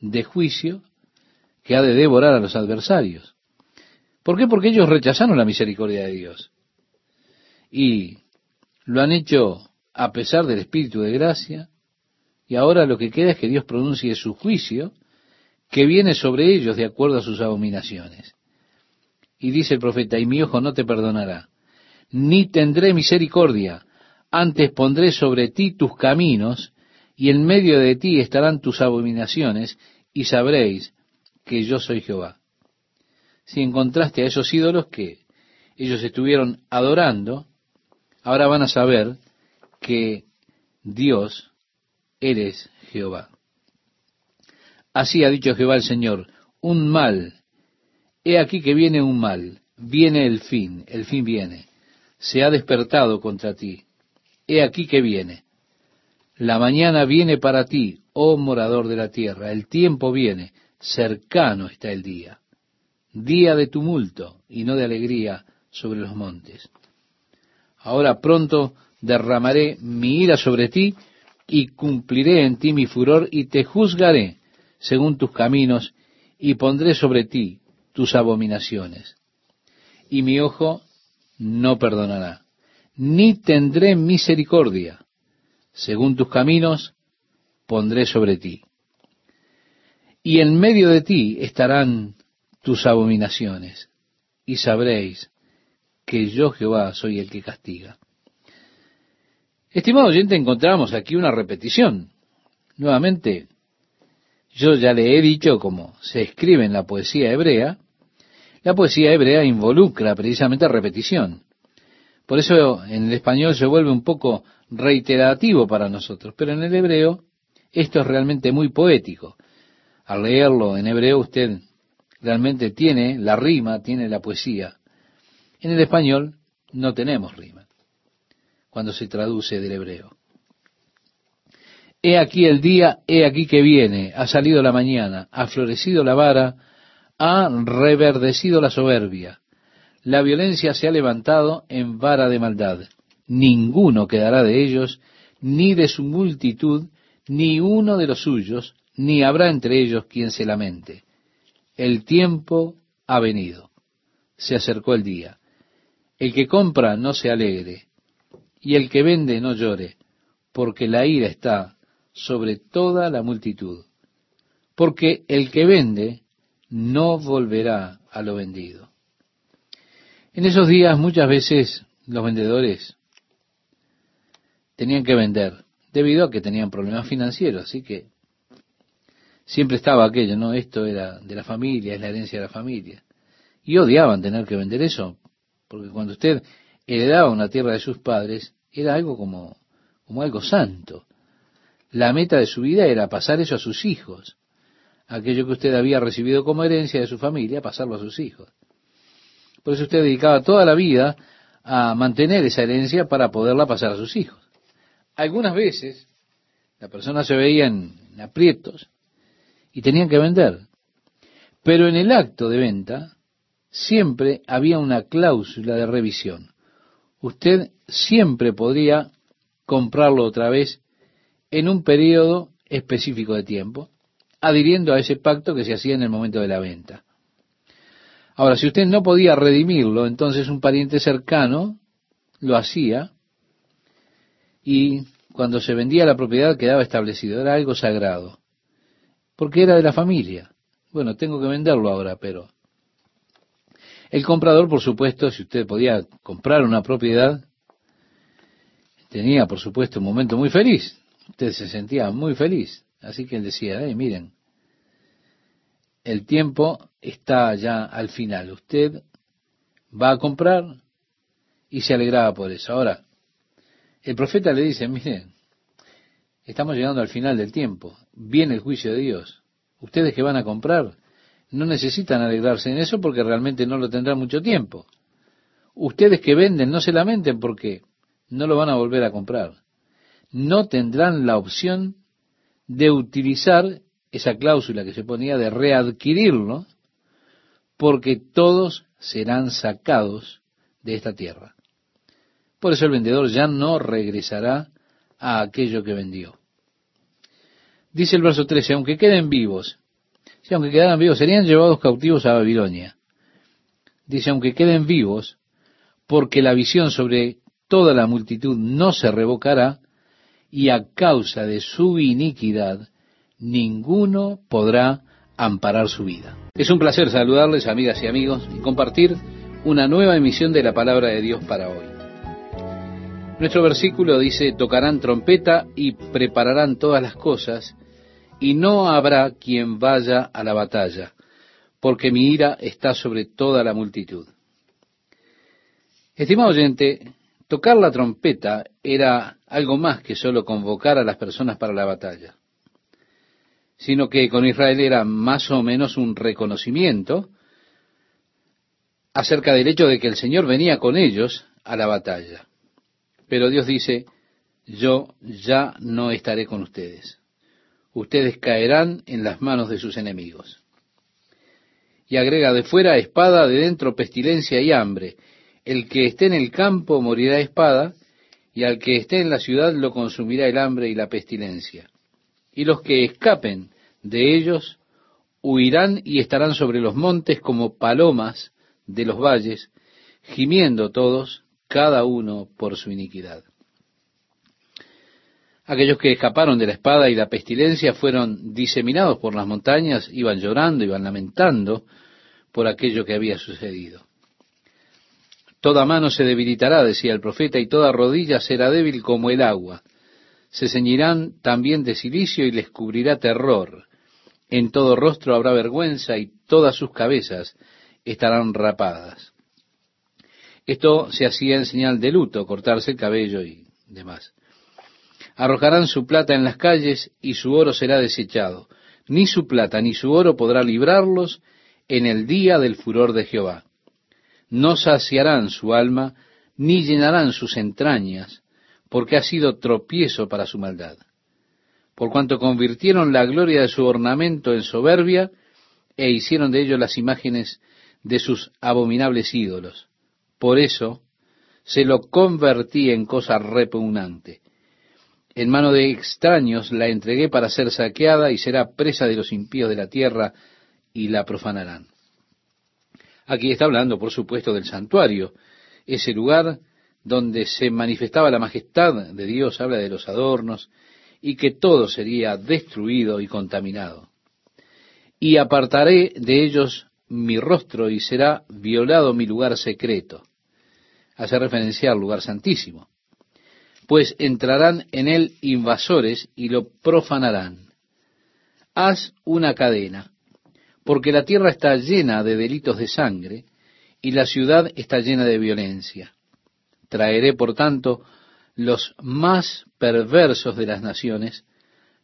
de juicio que ha de devorar a los adversarios. ¿Por qué? Porque ellos rechazaron la misericordia de Dios y lo han hecho a pesar del Espíritu de gracia, y ahora lo que queda es que Dios pronuncie su juicio que viene sobre ellos de acuerdo a sus abominaciones. Y dice el profeta, y mi ojo no te perdonará, ni tendré misericordia, antes pondré sobre ti tus caminos, y en medio de ti estarán tus abominaciones, y sabréis que yo soy Jehová. Si encontraste a esos ídolos que ellos estuvieron adorando, ahora van a saber que Dios eres Jehová. Así ha dicho Jehová el Señor, un mal, he aquí que viene un mal, viene el fin, el fin viene, se ha despertado contra ti, he aquí que viene. La mañana viene para ti, oh morador de la tierra, el tiempo viene, cercano está el día, día de tumulto y no de alegría sobre los montes. Ahora pronto derramaré mi ira sobre ti y cumpliré en ti mi furor y te juzgaré según tus caminos y pondré sobre ti tus abominaciones. Y mi ojo no perdonará, ni tendré misericordia. Según tus caminos pondré sobre ti. Y en medio de ti estarán tus abominaciones, y sabréis que yo Jehová soy el que castiga. Estimado oyente, encontramos aquí una repetición. Nuevamente, yo ya le he dicho cómo se escribe en la poesía hebrea, la poesía hebrea involucra precisamente repetición. Por eso en el español se vuelve un poco reiterativo para nosotros, pero en el hebreo esto es realmente muy poético. Al leerlo en hebreo usted realmente tiene la rima, tiene la poesía. En el español no tenemos rima cuando se traduce del hebreo. He aquí el día, he aquí que viene, ha salido la mañana, ha florecido la vara, ha reverdecido la soberbia. La violencia se ha levantado en vara de maldad. Ninguno quedará de ellos, ni de su multitud, ni uno de los suyos, ni habrá entre ellos quien se lamente. El tiempo ha venido. Se acercó el día. El que compra no se alegre, y el que vende no llore, porque la ira está sobre toda la multitud. Porque el que vende no volverá a lo vendido. En esos días muchas veces los vendedores tenían que vender debido a que tenían problemas financieros, así que siempre estaba aquello, ¿no? Esto era de la familia, es la herencia de la familia. Y odiaban tener que vender eso, porque cuando usted heredaba una tierra de sus padres, era algo como, como algo santo. La meta de su vida era pasar eso a sus hijos. Aquello que usted había recibido como herencia de su familia, pasarlo a sus hijos. Por eso usted dedicaba toda la vida a mantener esa herencia para poderla pasar a sus hijos. Algunas veces la persona se veía en aprietos y tenían que vender. Pero en el acto de venta siempre había una cláusula de revisión. Usted siempre podría comprarlo otra vez en un periodo específico de tiempo, adhiriendo a ese pacto que se hacía en el momento de la venta. Ahora, si usted no podía redimirlo, entonces un pariente cercano lo hacía y cuando se vendía la propiedad quedaba establecido, era algo sagrado, porque era de la familia. Bueno, tengo que venderlo ahora, pero El comprador, por supuesto, si usted podía comprar una propiedad, tenía, por supuesto, un momento muy feliz. Usted se sentía muy feliz. Así que él decía, eh, miren, el tiempo está ya al final. Usted va a comprar y se alegraba por eso. Ahora, el profeta le dice, miren, estamos llegando al final del tiempo. Viene el juicio de Dios. Ustedes que van a comprar no necesitan alegrarse en eso porque realmente no lo tendrán mucho tiempo. Ustedes que venden no se lamenten porque no lo van a volver a comprar. No tendrán la opción de utilizar esa cláusula que se ponía de readquirirlo porque todos serán sacados de esta tierra. Por eso el vendedor ya no regresará a aquello que vendió. Dice el verso 13, aunque queden vivos, si aunque quedaran vivos, serían llevados cautivos a Babilonia. Dice, aunque queden vivos, porque la visión sobre toda la multitud no se revocará, y a causa de su iniquidad, ninguno podrá amparar su vida. Es un placer saludarles, amigas y amigos, y compartir una nueva emisión de la palabra de Dios para hoy. Nuestro versículo dice, tocarán trompeta y prepararán todas las cosas, y no habrá quien vaya a la batalla, porque mi ira está sobre toda la multitud. Estimado oyente, tocar la trompeta era algo más que solo convocar a las personas para la batalla, sino que con Israel era más o menos un reconocimiento acerca del hecho de que el Señor venía con ellos a la batalla. Pero Dios dice, yo ya no estaré con ustedes ustedes caerán en las manos de sus enemigos. Y agrega de fuera espada, de dentro pestilencia y hambre. El que esté en el campo morirá espada, y al que esté en la ciudad lo consumirá el hambre y la pestilencia. Y los que escapen de ellos huirán y estarán sobre los montes como palomas de los valles, gimiendo todos, cada uno por su iniquidad. Aquellos que escaparon de la espada y la pestilencia fueron diseminados por las montañas, iban llorando, iban lamentando por aquello que había sucedido. Toda mano se debilitará, decía el profeta, y toda rodilla será débil como el agua. Se ceñirán también de silicio y les cubrirá terror. En todo rostro habrá vergüenza y todas sus cabezas estarán rapadas. Esto se hacía en señal de luto, cortarse el cabello y demás. Arrojarán su plata en las calles y su oro será desechado. Ni su plata ni su oro podrá librarlos en el día del furor de Jehová. No saciarán su alma, ni llenarán sus entrañas, porque ha sido tropiezo para su maldad. Por cuanto convirtieron la gloria de su ornamento en soberbia, e hicieron de ello las imágenes de sus abominables ídolos. Por eso se lo convertí en cosa repugnante en mano de extraños la entregué para ser saqueada y será presa de los impíos de la tierra y la profanarán. Aquí está hablando, por supuesto, del santuario, ese lugar donde se manifestaba la majestad de Dios, habla de los adornos, y que todo sería destruido y contaminado. Y apartaré de ellos mi rostro y será violado mi lugar secreto. Hace referencia al lugar santísimo pues entrarán en él invasores y lo profanarán. Haz una cadena, porque la tierra está llena de delitos de sangre, y la ciudad está llena de violencia. Traeré, por tanto, los más perversos de las naciones,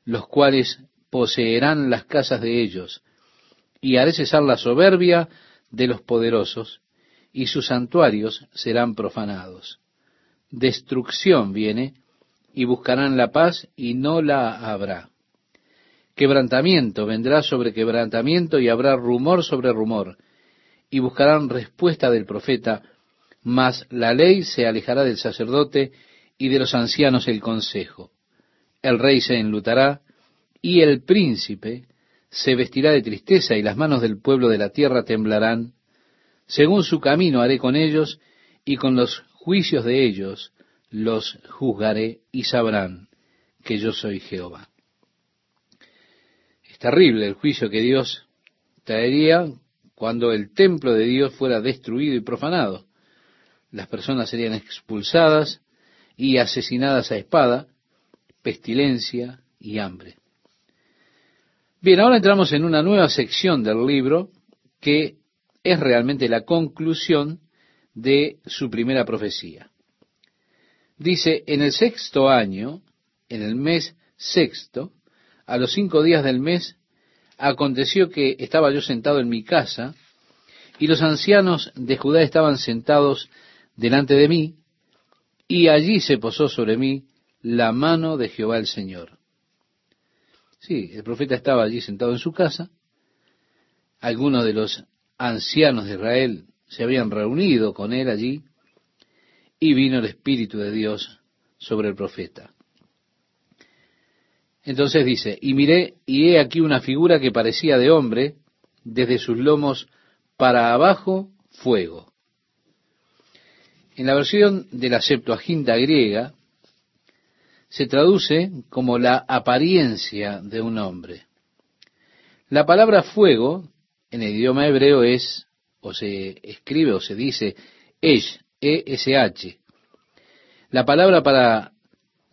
los cuales poseerán las casas de ellos, y haré cesar la soberbia de los poderosos, y sus santuarios serán profanados destrucción viene, y buscarán la paz y no la habrá. Quebrantamiento vendrá sobre quebrantamiento y habrá rumor sobre rumor, y buscarán respuesta del profeta, mas la ley se alejará del sacerdote y de los ancianos el consejo. El rey se enlutará y el príncipe se vestirá de tristeza y las manos del pueblo de la tierra temblarán. Según su camino haré con ellos y con los juicios de ellos los juzgaré y sabrán que yo soy Jehová. Es terrible el juicio que Dios traería cuando el templo de Dios fuera destruido y profanado. Las personas serían expulsadas y asesinadas a espada, pestilencia y hambre. Bien, ahora entramos en una nueva sección del libro que es realmente la conclusión de su primera profecía. Dice, en el sexto año, en el mes sexto, a los cinco días del mes, aconteció que estaba yo sentado en mi casa, y los ancianos de Judá estaban sentados delante de mí, y allí se posó sobre mí la mano de Jehová el Señor. Sí, el profeta estaba allí sentado en su casa, algunos de los ancianos de Israel se habían reunido con él allí, y vino el Espíritu de Dios sobre el profeta. Entonces dice, y miré, y he aquí una figura que parecía de hombre, desde sus lomos para abajo, fuego. En la versión de la Septuaginta griega, se traduce como la apariencia de un hombre. La palabra fuego en el idioma hebreo es, o se escribe o se dice, esh, E-S-H. La palabra para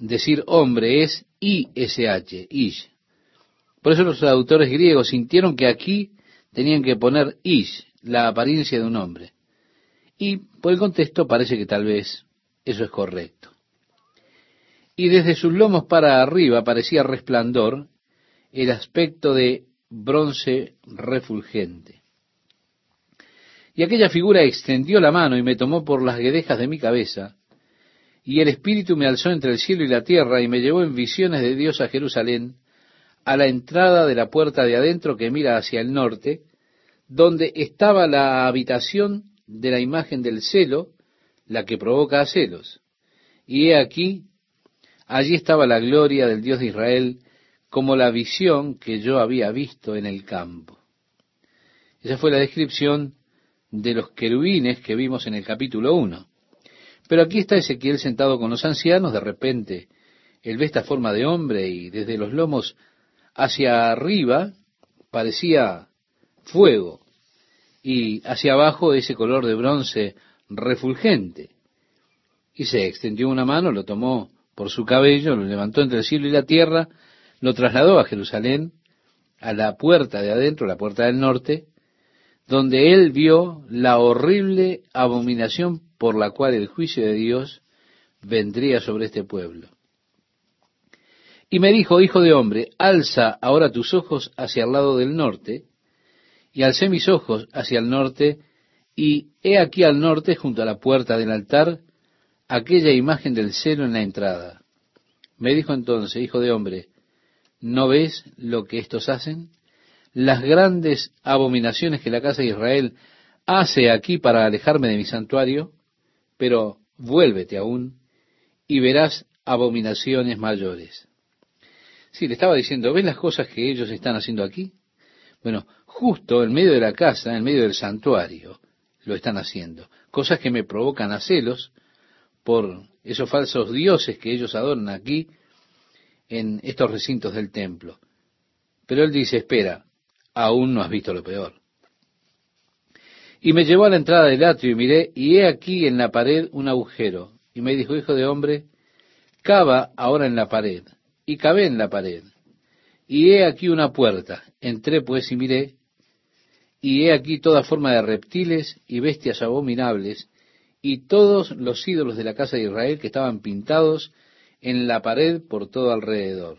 decir hombre es I-S-H, ish. Por eso los traductores griegos sintieron que aquí tenían que poner ish, la apariencia de un hombre. Y por el contexto parece que tal vez eso es correcto. Y desde sus lomos para arriba parecía resplandor el aspecto de bronce refulgente. Y aquella figura extendió la mano y me tomó por las guedejas de mi cabeza, y el Espíritu me alzó entre el cielo y la tierra y me llevó en visiones de Dios a Jerusalén, a la entrada de la puerta de adentro que mira hacia el norte, donde estaba la habitación de la imagen del celo, la que provoca a celos. Y he aquí, allí estaba la gloria del Dios de Israel, como la visión que yo había visto en el campo. Esa fue la descripción de los querubines que vimos en el capítulo 1. Pero aquí está Ezequiel sentado con los ancianos, de repente él ve esta forma de hombre y desde los lomos hacia arriba parecía fuego y hacia abajo ese color de bronce refulgente. Y se extendió una mano, lo tomó por su cabello, lo levantó entre el cielo y la tierra, lo trasladó a Jerusalén, a la puerta de adentro, la puerta del norte, donde él vio la horrible abominación por la cual el juicio de Dios vendría sobre este pueblo. Y me dijo, hijo de hombre, alza ahora tus ojos hacia el lado del norte, y alcé mis ojos hacia el norte, y he aquí al norte, junto a la puerta del altar, aquella imagen del celo en la entrada. Me dijo entonces, hijo de hombre, ¿no ves lo que estos hacen? Las grandes abominaciones que la casa de Israel hace aquí para alejarme de mi santuario, pero vuélvete aún y verás abominaciones mayores. Sí, le estaba diciendo, ¿ves las cosas que ellos están haciendo aquí? Bueno, justo en medio de la casa, en medio del santuario, lo están haciendo. Cosas que me provocan a celos por esos falsos dioses que ellos adoran aquí en estos recintos del templo. Pero él dice, espera, aún no has visto lo peor. Y me llevó a la entrada del atrio y miré, y he aquí en la pared un agujero. Y me dijo, hijo de hombre, cava ahora en la pared. Y cavé en la pared. Y he aquí una puerta. Entré pues y miré, y he aquí toda forma de reptiles y bestias abominables, y todos los ídolos de la casa de Israel que estaban pintados en la pared por todo alrededor.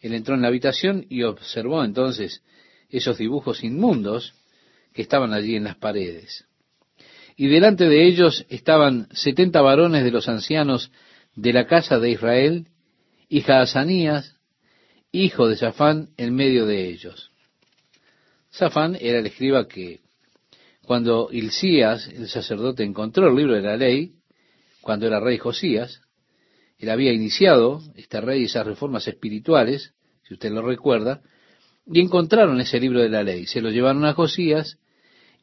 Él entró en la habitación y observó entonces esos dibujos inmundos que estaban allí en las paredes. Y delante de ellos estaban setenta varones de los ancianos de la casa de Israel, y Jaazanías, hijo de Safán, en medio de ellos. Safán era el escriba que, cuando Hilcías, el sacerdote, encontró el libro de la ley, cuando era rey Josías, él había iniciado, este rey, esas reformas espirituales, si usted lo recuerda, y encontraron ese libro de la ley. Se lo llevaron a Josías,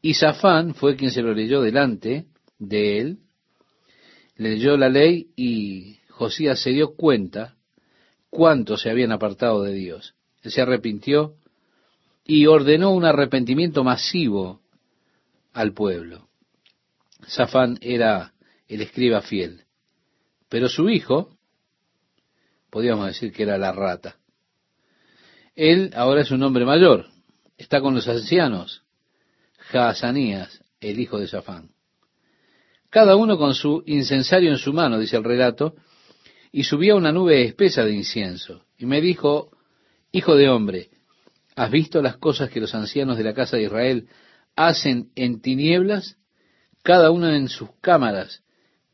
y Safán fue quien se lo leyó delante de él, le leyó la ley y Josías se dio cuenta cuánto se habían apartado de Dios. Él se arrepintió y ordenó un arrepentimiento masivo al pueblo. Safán era el escriba fiel, pero su hijo, podríamos decir que era la rata. Él ahora es un hombre mayor, está con los ancianos, Jaazanías, el hijo de Safán. Cada uno con su incensario en su mano, dice el relato, y subía una nube espesa de incienso. Y me dijo, Hijo de hombre, ¿has visto las cosas que los ancianos de la casa de Israel hacen en tinieblas, cada uno en sus cámaras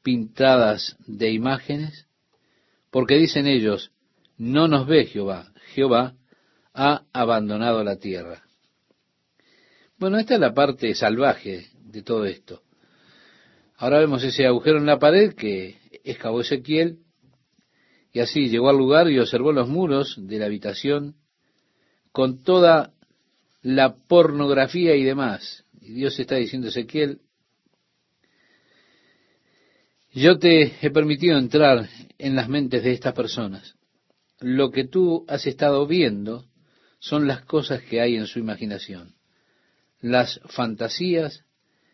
pintadas de imágenes? Porque dicen ellos, no nos ve Jehová, Jehová ha abandonado la tierra. Bueno, esta es la parte salvaje de todo esto. Ahora vemos ese agujero en la pared que excavó Ezequiel y así llegó al lugar y observó los muros de la habitación con toda la pornografía y demás. Y Dios está diciendo, Ezequiel, yo te he permitido entrar en las mentes de estas personas. Lo que tú has estado viendo son las cosas que hay en su imaginación, las fantasías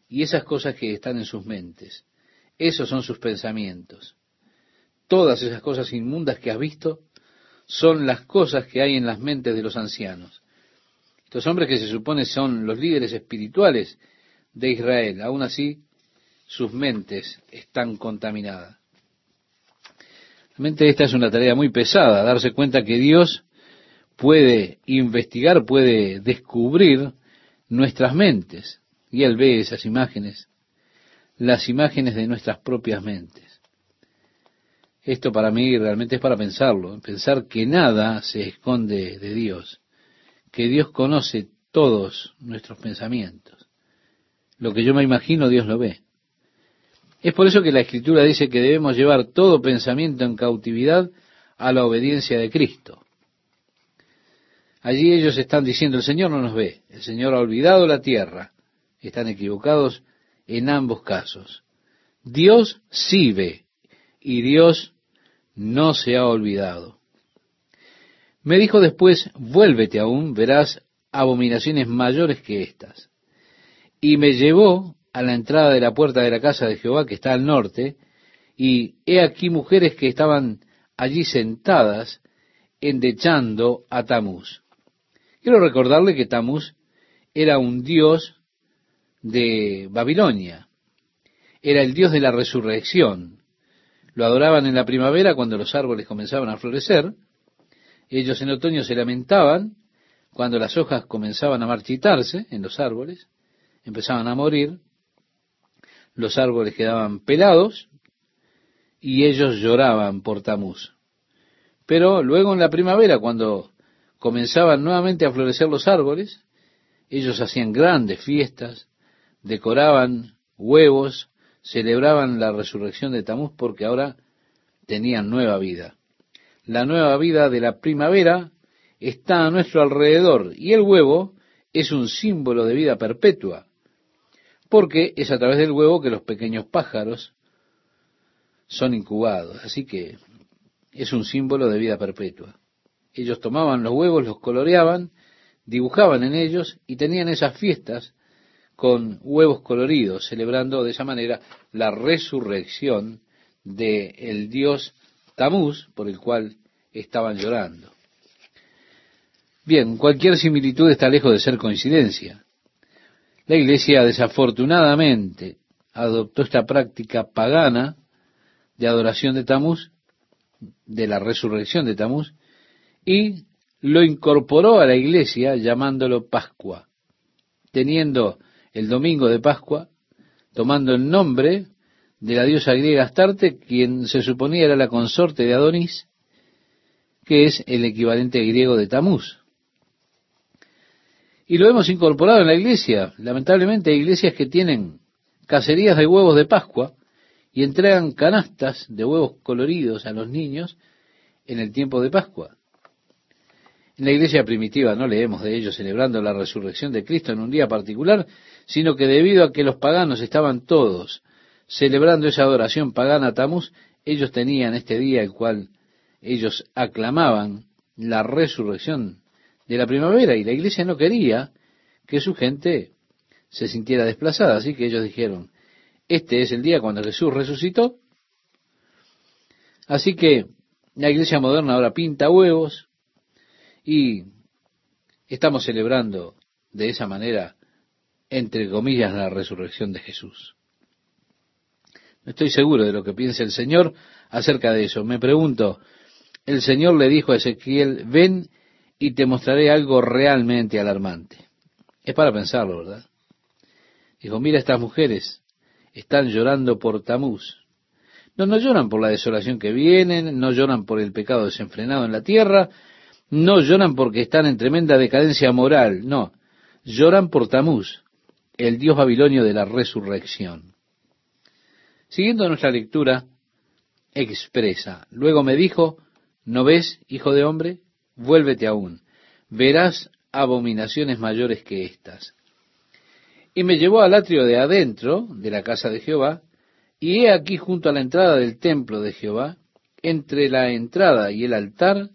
y esas cosas que están en sus mentes. Esos son sus pensamientos todas esas cosas inmundas que has visto son las cosas que hay en las mentes de los ancianos. Estos hombres que se supone son los líderes espirituales de Israel, aún así sus mentes están contaminadas. Realmente esta es una tarea muy pesada, darse cuenta que Dios puede investigar, puede descubrir nuestras mentes. Y Él ve esas imágenes, las imágenes de nuestras propias mentes. Esto para mí realmente es para pensarlo, pensar que nada se esconde de Dios, que Dios conoce todos nuestros pensamientos. Lo que yo me imagino, Dios lo ve. Es por eso que la Escritura dice que debemos llevar todo pensamiento en cautividad a la obediencia de Cristo. Allí ellos están diciendo, el Señor no nos ve, el Señor ha olvidado la tierra. Están equivocados en ambos casos. Dios sí ve y Dios no se ha olvidado. Me dijo después, vuélvete aún, verás abominaciones mayores que estas. Y me llevó a la entrada de la puerta de la casa de Jehová, que está al norte, y he aquí mujeres que estaban allí sentadas, endechando a Tamuz. Quiero recordarle que Tamuz era un dios de Babilonia, era el dios de la resurrección, lo adoraban en la primavera cuando los árboles comenzaban a florecer. Ellos en otoño se lamentaban cuando las hojas comenzaban a marchitarse en los árboles, empezaban a morir, los árboles quedaban pelados y ellos lloraban por Tamuz. Pero luego en la primavera, cuando comenzaban nuevamente a florecer los árboles, ellos hacían grandes fiestas, decoraban huevos, celebraban la resurrección de Tamuz porque ahora tenían nueva vida. La nueva vida de la primavera está a nuestro alrededor y el huevo es un símbolo de vida perpetua, porque es a través del huevo que los pequeños pájaros son incubados. Así que es un símbolo de vida perpetua. Ellos tomaban los huevos, los coloreaban, dibujaban en ellos y tenían esas fiestas con huevos coloridos, celebrando de esa manera la resurrección del el dios Tamuz, por el cual estaban llorando. Bien, cualquier similitud está lejos de ser coincidencia. La iglesia desafortunadamente adoptó esta práctica pagana de adoración de Tamuz, de la resurrección de Tamuz, y lo incorporó a la iglesia llamándolo Pascua, teniendo el domingo de Pascua, tomando el nombre de la diosa griega Astarte, quien se suponía era la consorte de Adonis, que es el equivalente griego de Tamuz. Y lo hemos incorporado en la iglesia. Lamentablemente hay iglesias que tienen cacerías de huevos de Pascua y entregan canastas de huevos coloridos a los niños en el tiempo de Pascua. En la iglesia primitiva no leemos de ellos celebrando la resurrección de Cristo en un día particular, sino que debido a que los paganos estaban todos celebrando esa adoración pagana a Tamuz, ellos tenían este día el cual ellos aclamaban la resurrección de la primavera y la iglesia no quería que su gente se sintiera desplazada, así que ellos dijeron, este es el día cuando Jesús resucitó, así que la iglesia moderna ahora pinta huevos y estamos celebrando de esa manera, entre comillas, la resurrección de Jesús. No estoy seguro de lo que piensa el Señor acerca de eso. Me pregunto, el Señor le dijo a Ezequiel, ven y te mostraré algo realmente alarmante. Es para pensarlo, ¿verdad? Dijo, mira estas mujeres, están llorando por Tamuz. No, no lloran por la desolación que vienen, no lloran por el pecado desenfrenado en la tierra, no lloran porque están en tremenda decadencia moral, no, lloran por Tamuz, el dios babilonio de la resurrección. Siguiendo nuestra lectura, expresa, luego me dijo, ¿no ves, hijo de hombre? Vuélvete aún, verás abominaciones mayores que estas. Y me llevó al atrio de adentro de la casa de Jehová, y he aquí junto a la entrada del templo de Jehová, entre la entrada y el altar,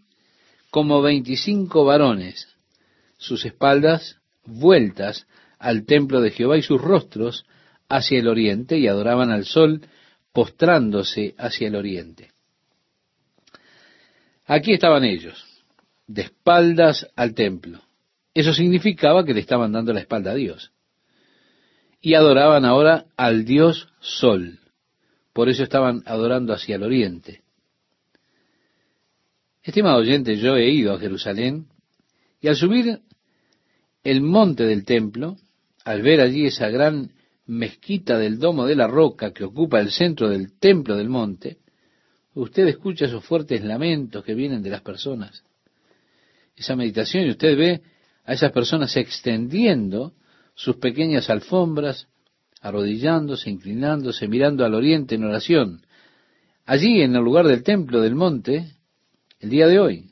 como veinticinco varones, sus espaldas vueltas al templo de Jehová y sus rostros hacia el oriente, y adoraban al sol, postrándose hacia el oriente. Aquí estaban ellos, de espaldas al templo. Eso significaba que le estaban dando la espalda a Dios. Y adoraban ahora al Dios Sol. Por eso estaban adorando hacia el oriente. Estimado oyente, yo he ido a Jerusalén y al subir el monte del templo, al ver allí esa gran mezquita del domo de la roca que ocupa el centro del templo del monte, usted escucha esos fuertes lamentos que vienen de las personas. Esa meditación y usted ve a esas personas extendiendo sus pequeñas alfombras, arrodillándose, inclinándose, mirando al oriente en oración. Allí, en el lugar del templo del monte, el día de hoy.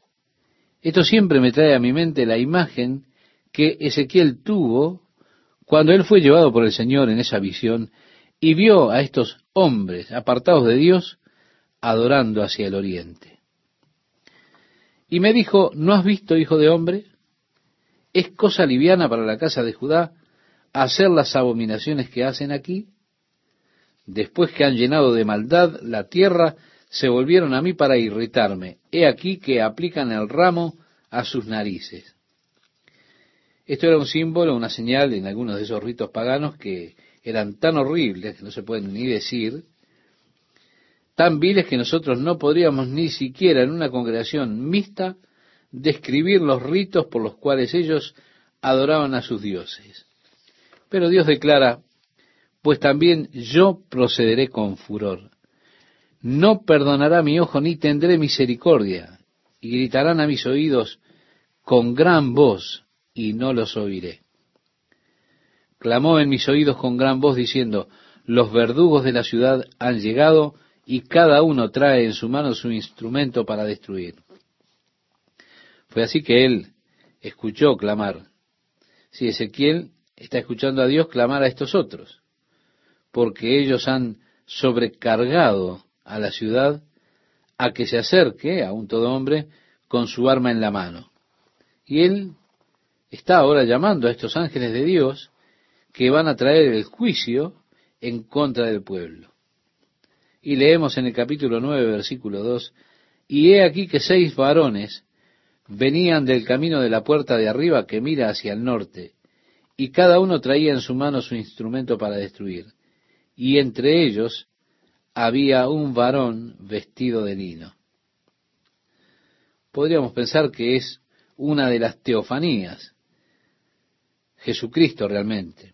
Esto siempre me trae a mi mente la imagen que Ezequiel tuvo cuando él fue llevado por el Señor en esa visión y vio a estos hombres apartados de Dios adorando hacia el oriente. Y me dijo, ¿no has visto, hijo de hombre? ¿Es cosa liviana para la casa de Judá hacer las abominaciones que hacen aquí? Después que han llenado de maldad la tierra, se volvieron a mí para irritarme. He aquí que aplican el ramo a sus narices. Esto era un símbolo, una señal en algunos de esos ritos paganos que eran tan horribles que no se pueden ni decir, tan viles que nosotros no podríamos ni siquiera en una congregación mixta describir los ritos por los cuales ellos adoraban a sus dioses. Pero Dios declara, pues también yo procederé con furor. No perdonará mi ojo ni tendré misericordia, y gritarán a mis oídos con gran voz, y no los oiré. Clamó en mis oídos con gran voz diciendo, los verdugos de la ciudad han llegado y cada uno trae en su mano su instrumento para destruir. Fue así que él escuchó clamar. Si Ezequiel está escuchando a Dios clamar a estos otros, porque ellos han sobrecargado a la ciudad a que se acerque a un todo hombre con su arma en la mano. Y él está ahora llamando a estos ángeles de Dios que van a traer el juicio en contra del pueblo. Y leemos en el capítulo 9, versículo 2, y he aquí que seis varones venían del camino de la puerta de arriba que mira hacia el norte, y cada uno traía en su mano su instrumento para destruir. Y entre ellos había un varón vestido de lino. Podríamos pensar que es una de las teofanías. Jesucristo realmente.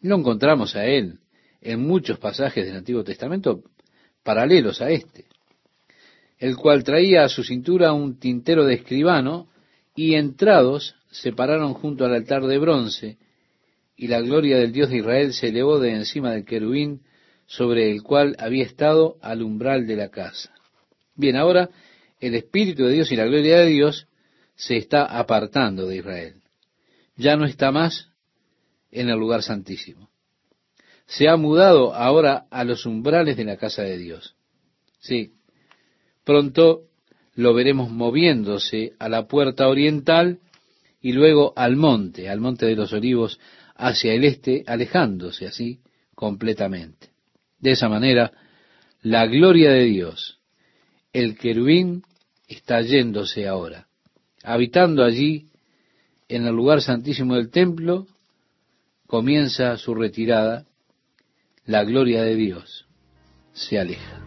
Lo encontramos a él en muchos pasajes del Antiguo Testamento paralelos a este, el cual traía a su cintura un tintero de escribano, y entrados se pararon junto al altar de bronce, y la gloria del Dios de Israel se elevó de encima del querubín sobre el cual había estado al umbral de la casa. Bien, ahora el Espíritu de Dios y la gloria de Dios se está apartando de Israel. Ya no está más en el lugar santísimo se ha mudado ahora a los umbrales de la casa de Dios. Sí, pronto lo veremos moviéndose a la puerta oriental y luego al monte, al monte de los olivos, hacia el este, alejándose así completamente. De esa manera, la gloria de Dios, el querubín, está yéndose ahora, habitando allí en el lugar santísimo del templo, comienza su retirada, la gloria de Dios se aleja.